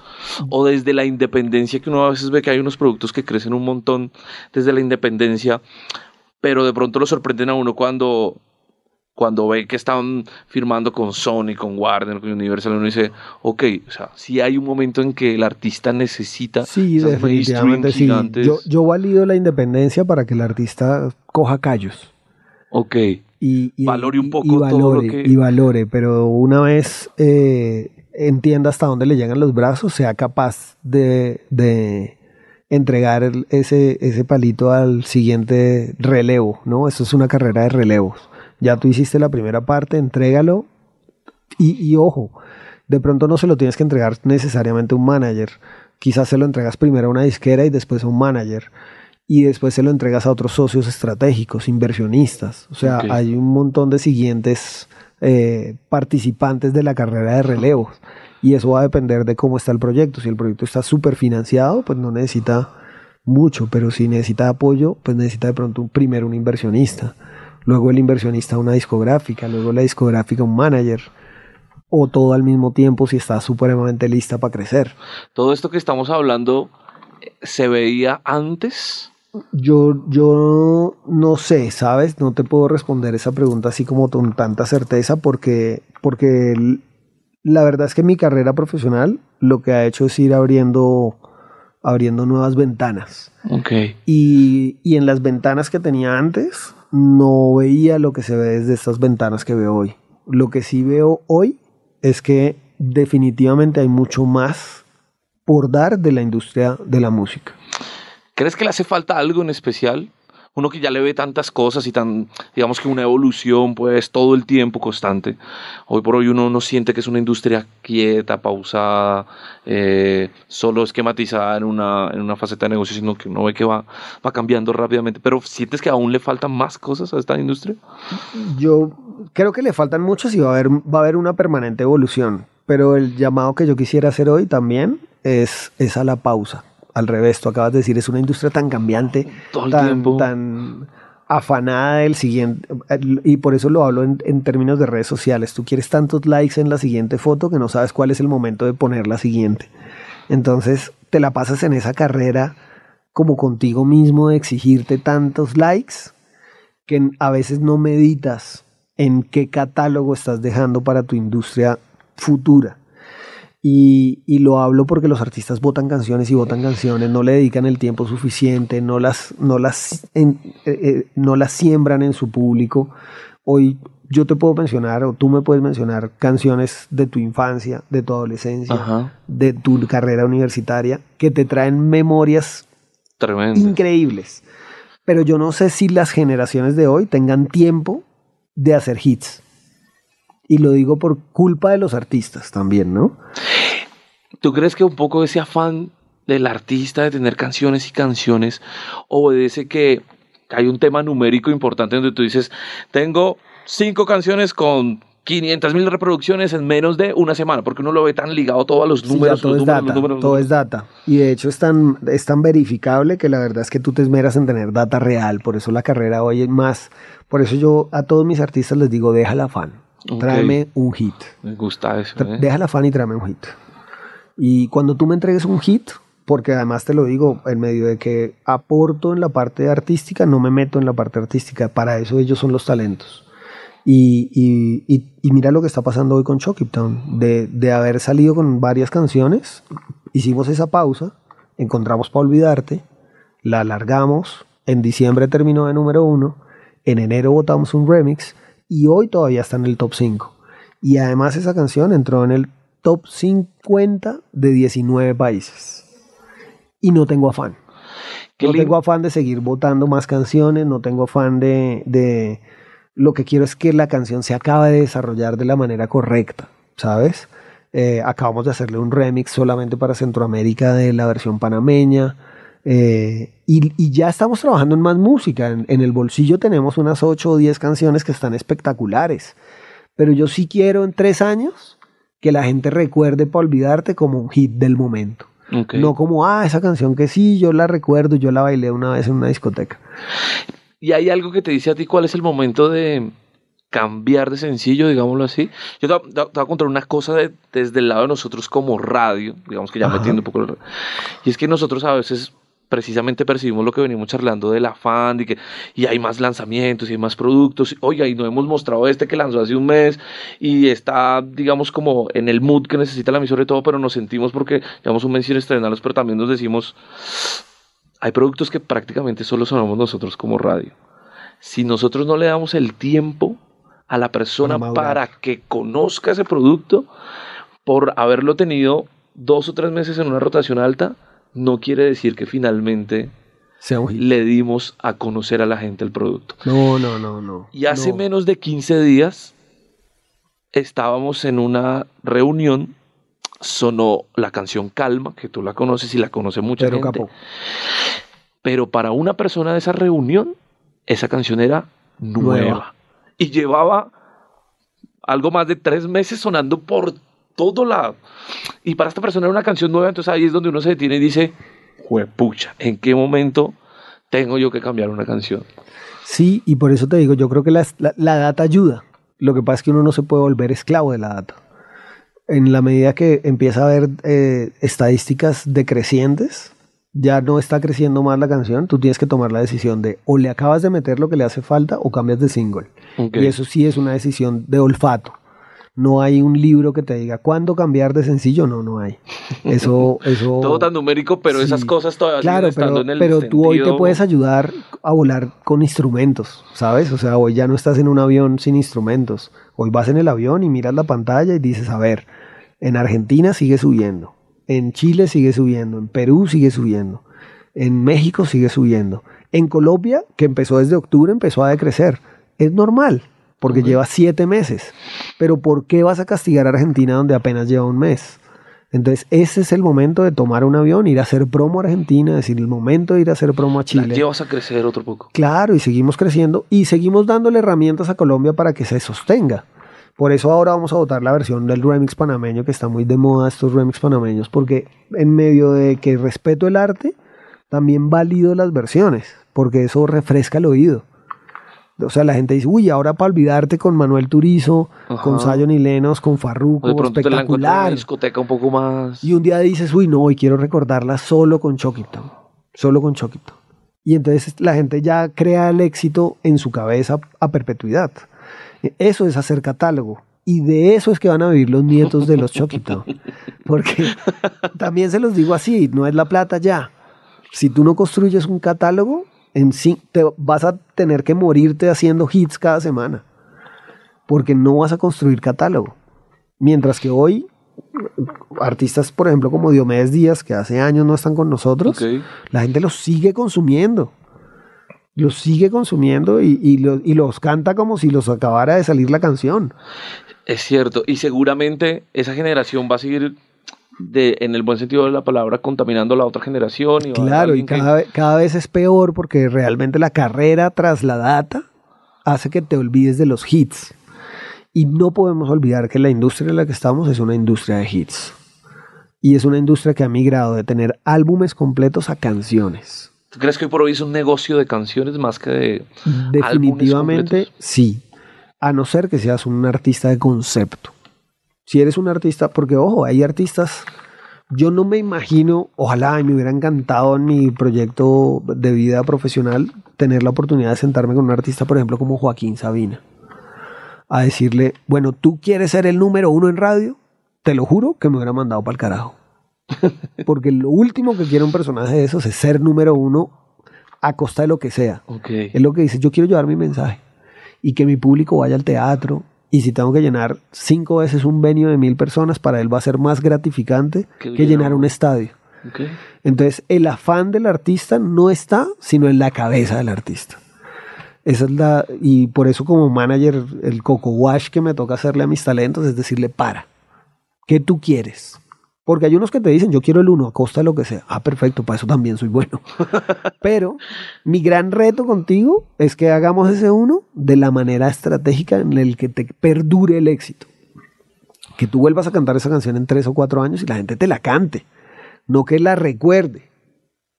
o desde la independencia, que uno a veces ve que hay unos productos que crecen un montón desde la independencia, pero de pronto lo sorprenden a uno cuando, cuando ve que están firmando con Sony, con Warner, con Universal, uno dice, ok, o sea, si hay un momento en que el artista necesita... Sí, definitivamente sí. Yo, yo valido la independencia para que el artista coja callos. Ok y, valore un poco y valore, todo lo que... y valore, pero una vez eh, entienda hasta dónde le llegan los brazos, sea capaz de, de entregar ese, ese palito al siguiente relevo, ¿no? Eso es una carrera de relevos. Ya tú hiciste la primera parte, entrégalo y, y ojo, de pronto no se lo tienes que entregar necesariamente a un manager. Quizás se lo entregas primero a una disquera y después a un manager y después se lo entregas a otros socios estratégicos, inversionistas. O sea, hay un montón de siguientes eh, participantes de la carrera de relevos. Y eso va a depender de cómo está el proyecto. Si el proyecto está súper financiado, pues no necesita mucho, pero si necesita apoyo, pues necesita de pronto primero un inversionista, luego el inversionista una discográfica, luego la discográfica un manager, o todo al mismo tiempo si está supremamente lista para crecer. Todo esto que estamos hablando eh, se veía antes yo, yo no sé, ¿sabes? No te puedo responder esa pregunta así como con tanta certeza porque, porque la verdad es que mi carrera profesional lo que ha hecho es ir abriendo, abriendo nuevas ventanas. Okay. Y, y en las ventanas que tenía antes no veía lo que se ve desde estas ventanas que veo hoy. Lo que sí veo hoy es que definitivamente hay mucho más por dar de la industria de la música. ¿Crees que le hace falta algo en especial? Uno que ya le ve tantas cosas y tan, digamos que una evolución, pues todo el tiempo constante. Hoy por hoy uno no siente que es una industria quieta, pausada, eh, solo esquematizada en una, en una faceta de negocio, sino que uno ve que va, va cambiando rápidamente. Pero ¿sientes que aún le faltan más cosas a esta industria? Yo creo que le faltan muchas y va a haber, va a haber una permanente evolución. Pero el llamado que yo quisiera hacer hoy también es, es a la pausa al revés, tú acabas de decir, es una industria tan cambiante, tan, tan afanada del siguiente, y por eso lo hablo en, términos de redes sociales, tú quieres tantos likes en la siguiente foto que no sabes cuál es el momento de poner la siguiente. Entonces te la pasas en esa carrera como contigo mismo de exigirte tantos likes que a veces no meditas en qué catálogo estás dejando para tu industria futura. Y, y, lo hablo porque los artistas votan canciones y votan canciones, no le dedican el tiempo suficiente, no las, no las, eh, eh, no las siembran en su público. Hoy yo te puedo mencionar, o tú me puedes mencionar, canciones de tu infancia, de tu adolescencia, de tu carrera universitaria, que te traen memorias increíbles. Pero yo no sé si las generaciones de hoy tengan tiempo de hacer hits. Y lo digo por culpa de los artistas también, ¿no? ¿Tú crees que un poco ese afán del artista de tener canciones y canciones obedece que hay un tema numérico importante donde tú dices, tengo cinco canciones con 500 mil reproducciones en menos de una semana, porque uno lo ve tan ligado todo a los números. todo, es, data, todo es data. Y de hecho es tan, es tan verificable que la verdad es que tú te esmeras en tener data real. Por eso la carrera hoy es más. Por eso yo a todos mis artistas les digo, deja la Tráeme un hit. Me gusta eso. ¿eh? Deja la fan y tráeme un hit. Y cuando tú me entregues un hit, porque además te lo digo, en medio de que aporto en la parte artística, no me meto en la parte artística. Para eso ellos son los talentos. Y, y, mira lo que está pasando hoy con Chucky Town. De, de, haber salido con varias canciones, hicimos esa pausa, encontramos para olvidarte, la alargamos, en diciembre terminó de número uno, en enero votamos un remix y hoy todavía está en el top 5. Y además esa canción entró en el top 50 de 19 países. Y no tengo afán. No tengo afán de seguir votando más canciones, no tengo afán de lo que quiero es que la canción se acabe de desarrollar de la manera correcta, ¿sabes? Eh, acabamos de hacerle un remix solamente para Centroamérica de la versión panameña. Eh, y, ya estamos trabajando en más música. En, el bolsillo tenemos unas 8 o 10 canciones que están espectaculares. Pero yo sí quiero en tres años que la gente recuerde para olvidarte como un hit del momento. No como, ah, esa canción que sí, yo la recuerdo, yo la bailé una vez en una discoteca. Y hay algo que te dice a ti cuál es el momento de cambiar de sencillo, digámoslo así. Yo te, voy a contar una cosa desde el lado de nosotros como radio, digamos que ya metiendo un poco Y es que nosotros a veces precisamente percibimos lo que venimos charlando del afán y que y hay más lanzamientos y hay más productos. Oiga, y no hemos mostrado este que lanzó hace un mes y está, digamos, como en el mood que necesita la emisora y todo, pero nos sentimos porque llevamos un mes sin estrenarlos, pero también nos decimos, hay productos que prácticamente solo sonamos nosotros como radio. Si nosotros no le damos el tiempo a la persona para, que conozca ese producto, por haberlo tenido dos o tres meses en una rotación alta, no quiere decir que finalmente le dimos a conocer a la gente el producto. No, no, no, no. Y hace menos de 15 días estábamos en una reunión sonó la canción Calma, que tú la conoces y la conoce mucha gente. Pero para una persona de esa reunión, esa canción era nueva. Y llevaba algo más de tres meses sonando por todo lado. Y para esta persona era una canción nueva, entonces ahí es donde uno se detiene y dice, pucha, ¿en qué momento tengo yo que cambiar una canción? Sí, y por eso te digo, yo creo que la, la data ayuda. Lo que pasa es que uno no se puede volver esclavo de la data en la medida que empieza a haber eh, estadísticas decrecientes, ya no está creciendo más la canción, tú tienes que tomar la decisión de o le acabas de meter lo que le hace falta o cambias de single. Y eso sí es una decisión de olfato. No hay un libro que te diga cuándo cambiar de sencillo, no, no hay. *laughs* Eso, eso. Todo tan numérico, pero esas cosas todavía claro, pero, en el pero tú hoy te puedes ayudar a volar con instrumentos, ¿sabes? O sea, hoy ya no estás en un avión sin instrumentos. Hoy vas en el avión y miras la pantalla y dices, a ver, en Argentina sigue subiendo, en Chile sigue subiendo, en Perú sigue subiendo, en México sigue subiendo. En Colombia, que empezó desde octubre, empezó a decrecer. Es normal, porque lleva siete meses. Pero ¿por qué vas a castigar a Argentina donde apenas lleva un mes? Entonces, ese es el momento de tomar un avión, ir a hacer promo a Argentina, es decir, el momento de ir a hacer promo a Chile. llevas a crecer otro poco. Claro, y seguimos creciendo y seguimos dándole herramientas a Colombia para que se sostenga. Por eso ahora vamos a votar la versión del remix panameño, que está muy de moda estos remix panameños, porque en medio de que respeto el arte, también valido las versiones, porque eso refresca el oído. O sea, la gente dice, uy, ahora para olvidarte con Manuel Turizo, con Sayon y Lenos, con Farruko, espectacular. Una discoteca un poco más. Y un día dices, uy, no, hoy quiero recordarla solo con Choquito, solo con Choquito. Y entonces la gente ya crea el éxito en su cabeza a perpetuidad. Eso es hacer catálogo. Y de eso es que van a vivir los nietos de los Choquito. *laughs* Porque también se los digo así, no es la plata ya. Si tú no construyes un catálogo, en sí, te vas a tener que morirte haciendo hits cada semana. Porque no vas a construir catálogo. Mientras que hoy, artistas, por ejemplo, como Diomedes Díaz, que hace años no están con nosotros, la gente los sigue consumiendo los sigue consumiendo y, los canta como si los acabara de salir la canción. Es cierto, y seguramente esa generación va a seguir de, en el buen sentido de la palabra, contaminando la otra generación. Y claro, y cada, vez, cada vez es peor porque realmente la carrera tras la data hace que te olvides de los hits. Y no podemos olvidar que la industria en la que estamos es una industria de hits. Y es una industria que ha migrado de tener álbumes completos a canciones. ¿Tú crees que hoy por hoy es un negocio de canciones más que de... Definitivamente sí. A no ser que seas un artista de concepto. Si eres un artista, porque ojo, hay artistas yo no me imagino, ojalá me hubiera encantado en mi proyecto de vida profesional tener la oportunidad de sentarme con un artista, por ejemplo, como Joaquín Sabina, a decirle, bueno, ¿tú quieres ser el número uno en radio? Te lo juro que me hubiera mandado para el carajo. *laughs* Porque lo último que quiere un personaje de esos es ser número uno a costa de lo que sea. Es lo que dice, yo quiero llevar mi mensaje y que mi público vaya al teatro, y si tengo que llenar cinco veces un venio de mil personas, para él va a ser más gratificante que llenar un estadio. Entonces, el afán del artista no está, sino en la cabeza del artista. Esa es la, y por eso como manager, el coco wash que me toca hacerle a mis talentos es decirle, para, ¿qué tú quieres? Porque hay unos que te dicen, yo quiero el uno a costa de lo que sea. Ah, perfecto, para eso también soy bueno. *laughs* Pero mi gran reto contigo es que hagamos ese uno de la manera estratégica en el que te perdure el éxito. Que tú vuelvas a cantar esa canción en tres o cuatro años y la gente te la cante. No que la recuerde,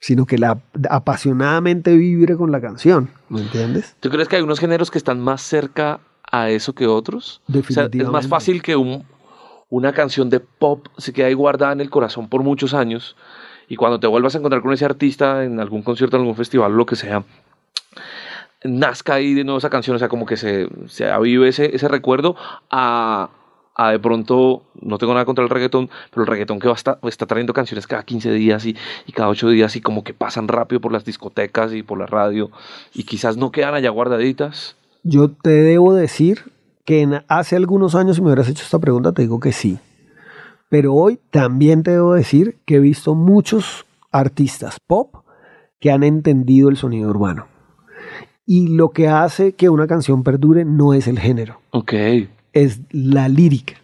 sino que la apasionadamente vibre con la canción. ¿Me entiendes? ¿Tú crees que hay unos géneros que están más cerca a eso que otros? Definitivamente. es más fácil que un una canción de pop se queda ahí guardada en el corazón por muchos años y cuando te vuelvas a encontrar con ese artista en algún concierto, en algún festival, lo que sea, nazca ahí de nuevo esa canción, o sea, como que se, se avive ese, ese recuerdo a, a, de pronto, no tengo nada contra el reggaetón, pero el reggaetón que va está, está trayendo canciones cada 15 días y, y cada 8 días y como que pasan rápido por las discotecas y por la radio y quizás no quedan allá guardaditas. Yo te debo decir que hace algunos años si me hubieras hecho esta pregunta te digo que sí. Pero hoy también te debo decir que he visto muchos artistas pop que han entendido el sonido urbano. Y lo que hace que una canción perdure no es el género. Ok. Es la lírica.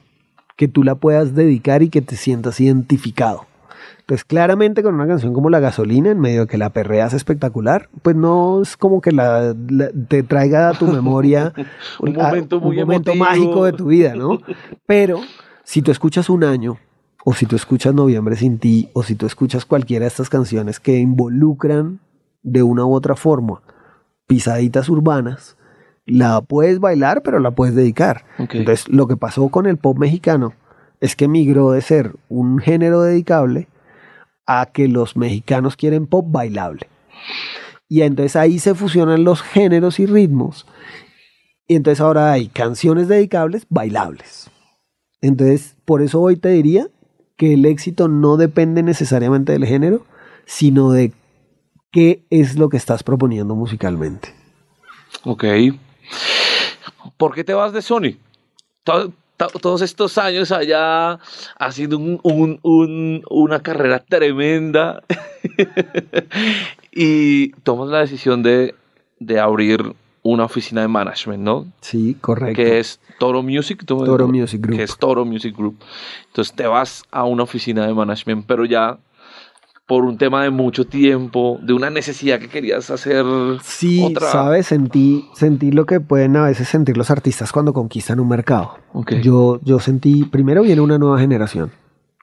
Que tú la puedas dedicar y que te sientas identificado. Pues claramente con una canción como La Gasolina, en medio de que la perreas espectacular, pues no es como que la, te traiga a tu *laughs* memoria un momento, muy un momento mágico de tu vida, ¿no? *laughs* Pero si tú escuchas un año, o si tú escuchas Noviembre sin ti, o si tú escuchas cualquiera de estas canciones que involucran de una u otra forma pisaditas urbanas, la puedes bailar, pero la puedes dedicar. Entonces, lo que pasó con el pop mexicano es que migró de ser un género dedicable a que los mexicanos quieren pop bailable. Y entonces ahí se fusionan los géneros y ritmos. Y entonces ahora hay canciones dedicables bailables. Entonces, por eso hoy te diría que el éxito no depende necesariamente del género, sino de qué es lo que estás proponiendo musicalmente. Ok. ¿Por qué te vas de Sony? Todos estos años allá haciendo un, una carrera tremenda *laughs* y tomas la decisión de, abrir una oficina de management, ¿no? Sí, correcto. Que es Toro Music. Toro Music Group. Que es Toro Music Group. Entonces te vas a una oficina de management, pero ya por un tema de mucho tiempo, de una necesidad que querías hacer. Sí, sabes, sentí, sentí lo que pueden a veces sentir los artistas cuando conquistan un mercado. Yo, yo sentí, primero viene una nueva generación.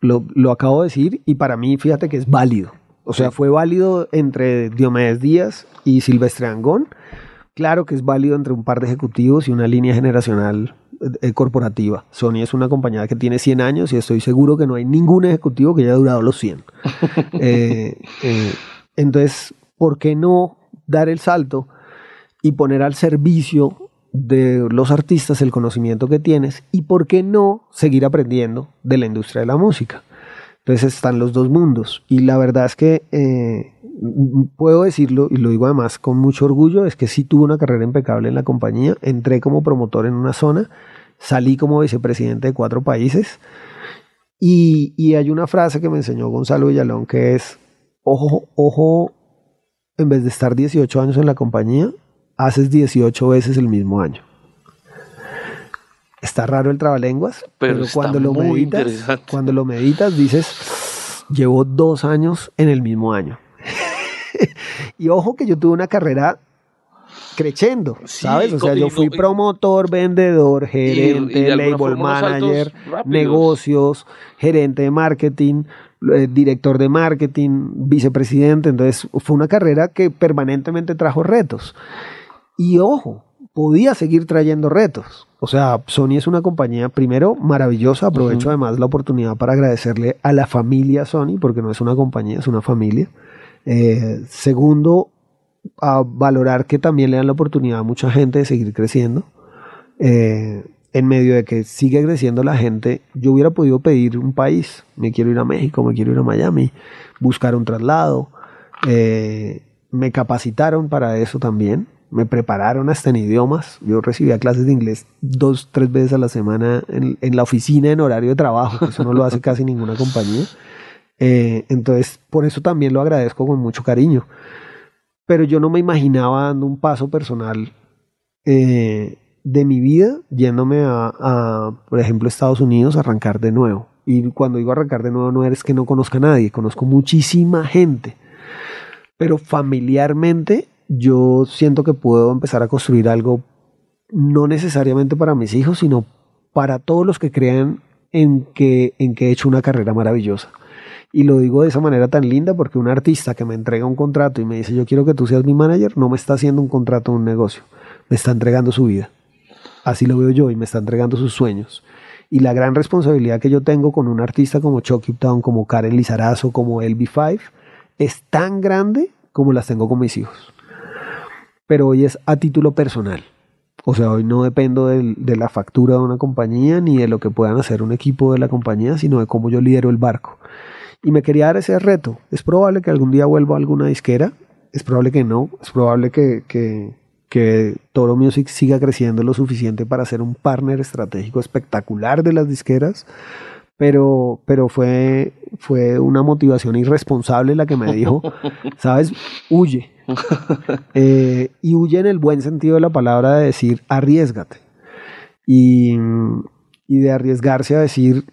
Lo, lo, acabo de decir y para mí, fíjate que es válido. O sea, fue válido entre Diomedes Díaz y Silvestre Angón. Claro que es válido entre un par de ejecutivos y una línea generacional eh, corporativa. Sony es una compañía que tiene 100 años y estoy seguro que no hay ningún ejecutivo que haya durado los 100. *laughs* Eh, eh, entonces, ¿por qué no dar el salto y poner al servicio de los artistas el conocimiento que tienes y por qué no seguir aprendiendo de la industria de la música? Entonces están los dos mundos y la verdad es que puedo decirlo y lo digo además con mucho orgullo, es que sí tuve una carrera impecable en la compañía, entré como promotor en una zona salí como vicepresidente de cuatro países. Y, hay una frase que me enseñó Gonzalo Villalón que es, ojo, ojo, en vez de estar 18 años en la compañía, haces 18 veces el mismo año. Está raro el trabalenguas, pero, Pero cuando lo meditas, cuando lo meditas dices, llevo dos años en el mismo año. *laughs* y ojo que yo tuve una carrera creciendo, Sí, ¿sabes? O sea, y yo fui y- promotor, vendedor, y gerente, de alguna label manager, negocios, gerente de marketing, eh, director de marketing, vicepresidente. Entonces, fue una carrera que permanentemente trajo retos. Y ojo, podía seguir trayendo retos. O sea, Sony es una compañía, primero, maravillosa. Aprovecho además la oportunidad para agradecerle a la familia Sony, porque no es una compañía, es una familia. Eh, segundo, a valorar que también le dan la oportunidad a mucha gente de seguir creciendo. Eh, en medio de que sigue creciendo la gente, yo hubiera podido pedir un país. Me quiero ir a México, me quiero ir a Miami, buscar un traslado. Eh, me capacitaron para eso también. Me prepararon hasta en idiomas. Yo recibía clases de inglés dos, tres veces a la semana en, en la oficina en horario de trabajo. que Eso no lo hace *laughs* casi ninguna compañía. Eh, entonces, por eso también lo agradezco con mucho cariño. Pero yo no me imaginaba dando un paso personal eh, de mi vida yéndome a, a, por ejemplo, Estados Unidos a arrancar de nuevo. Y cuando digo arrancar de nuevo no es que no conozca a nadie, conozco muchísima gente. Pero familiarmente yo siento que puedo empezar a construir algo no necesariamente para mis hijos, sino para todos los que crean en que, en que he hecho una carrera maravillosa. Y lo digo de esa manera tan linda porque un artista que me entrega un contrato y me dice yo quiero que tú seas mi manager, no me está haciendo un contrato un negocio, me está entregando su vida. Así lo veo yo y me está entregando sus sueños. Y la gran responsabilidad que yo tengo con un artista como Chucky Town, como Karen Lizarazo, como LB5, es tan grande como las tengo con mis hijos. Pero hoy es a título personal. O sea, hoy no dependo de la factura de una compañía ni de lo que puedan hacer un equipo de la compañía, sino de cómo yo lidero el barco. Y me quería dar ese reto. Es probable que algún día vuelva a alguna disquera, es probable que no, es probable que, que, que Toro Music siga creciendo lo suficiente para ser un partner estratégico espectacular de las disqueras, pero, pero fue, fue una motivación irresponsable la que me dijo, *laughs* ¿sabes? Huye. *laughs* Eh, y huye en el buen sentido de la palabra de decir arriesgate. Y, y de arriesgarse a decir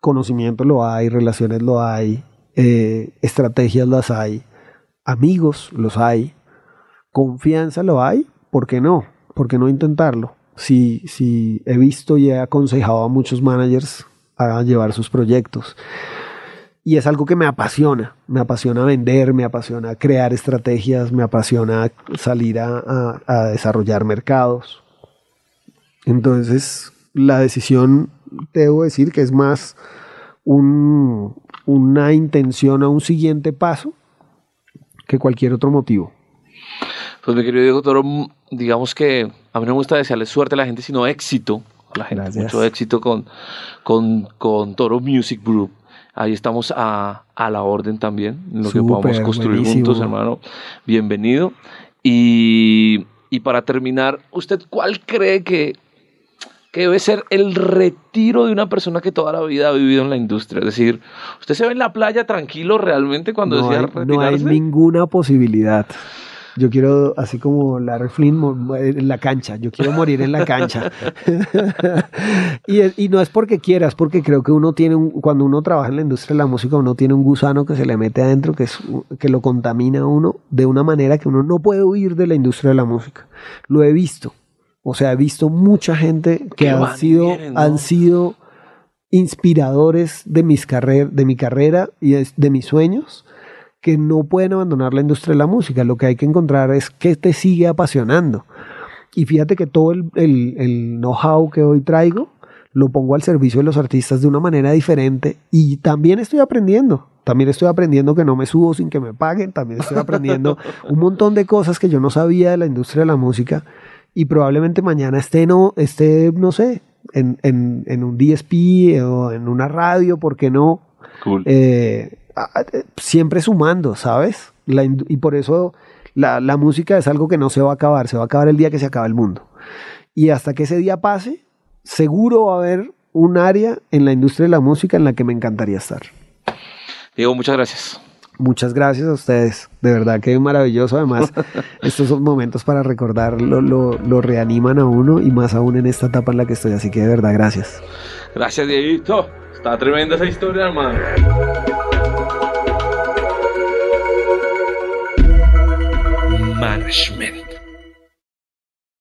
conocimiento lo hay, relaciones lo hay, eh, estrategias las hay, amigos los hay, confianza lo hay, ¿por qué no? ¿Por qué no intentarlo? Si, si he visto y he aconsejado a muchos managers a llevar sus proyectos. Y es algo que me apasiona, me apasiona vender, me apasiona crear estrategias, me apasiona salir a, a- a desarrollar mercados. Entonces, la decisión, debo decir que es más un- una intención a un siguiente paso que cualquier otro motivo. Pues mi querido Diego Toro, digamos que a mí no me gusta desearle suerte a la gente, sino éxito a la gente. Gracias. Mucho éxito con, con, con Toro Music Group. Ahí estamos a, a la orden también, en lo que podamos construir buenísimo. juntos, hermano. Bienvenido. Y, y para terminar, ¿usted cuál cree que, que debe ser el retiro de una persona que toda la vida ha vivido en la industria? Es decir, ¿usted se ve en la playa tranquilo realmente cuando No decía hay, no hay retirarse? ninguna posibilidad. Yo quiero, así como Larry Flynn, mo- en la cancha. Yo quiero morir en la cancha. *laughs* y, y no es porque quiera, es porque creo que uno tiene, un, cuando uno trabaja en la industria de la música, uno tiene un gusano que se le mete adentro, que, es, que lo contamina a uno de una manera que uno no puede huir de la industria de la música. Lo he visto. O sea, he visto mucha gente que van han sido, han sido inspiradores de, mis carrer de mi carrera y de, de mis sueños que no pueden abandonar la industria de la música. Lo que hay que encontrar es qué te sigue apasionando. Y fíjate que todo el, el- el know-how que hoy traigo lo pongo al servicio de los artistas de una manera diferente y también estoy aprendiendo. También estoy aprendiendo que no me subo sin que me paguen. También estoy aprendiendo *laughs* un montón de cosas que yo no sabía de la industria de la música y probablemente mañana esté, no, esté, no sé, en, en, en un DSP o en una radio, ¿por qué no? Cool. eh, eh, siempre sumando, ¿sabes? La y por eso la, la música es algo que no se va a acabar, se va a acabar el día que se acaba el mundo. Y hasta que ese día pase, seguro va a haber un área en la industria de la música en la que me encantaría estar. Diego, muchas gracias. Muchas gracias a ustedes, de verdad que es maravilloso. Además, *laughs* estos son momentos para recordar, lo, lo, reaniman a uno y más aún en esta etapa en la que estoy. Así que de verdad, gracias. Gracias, Dieguito. Está tremenda esa historia, hermano. Management.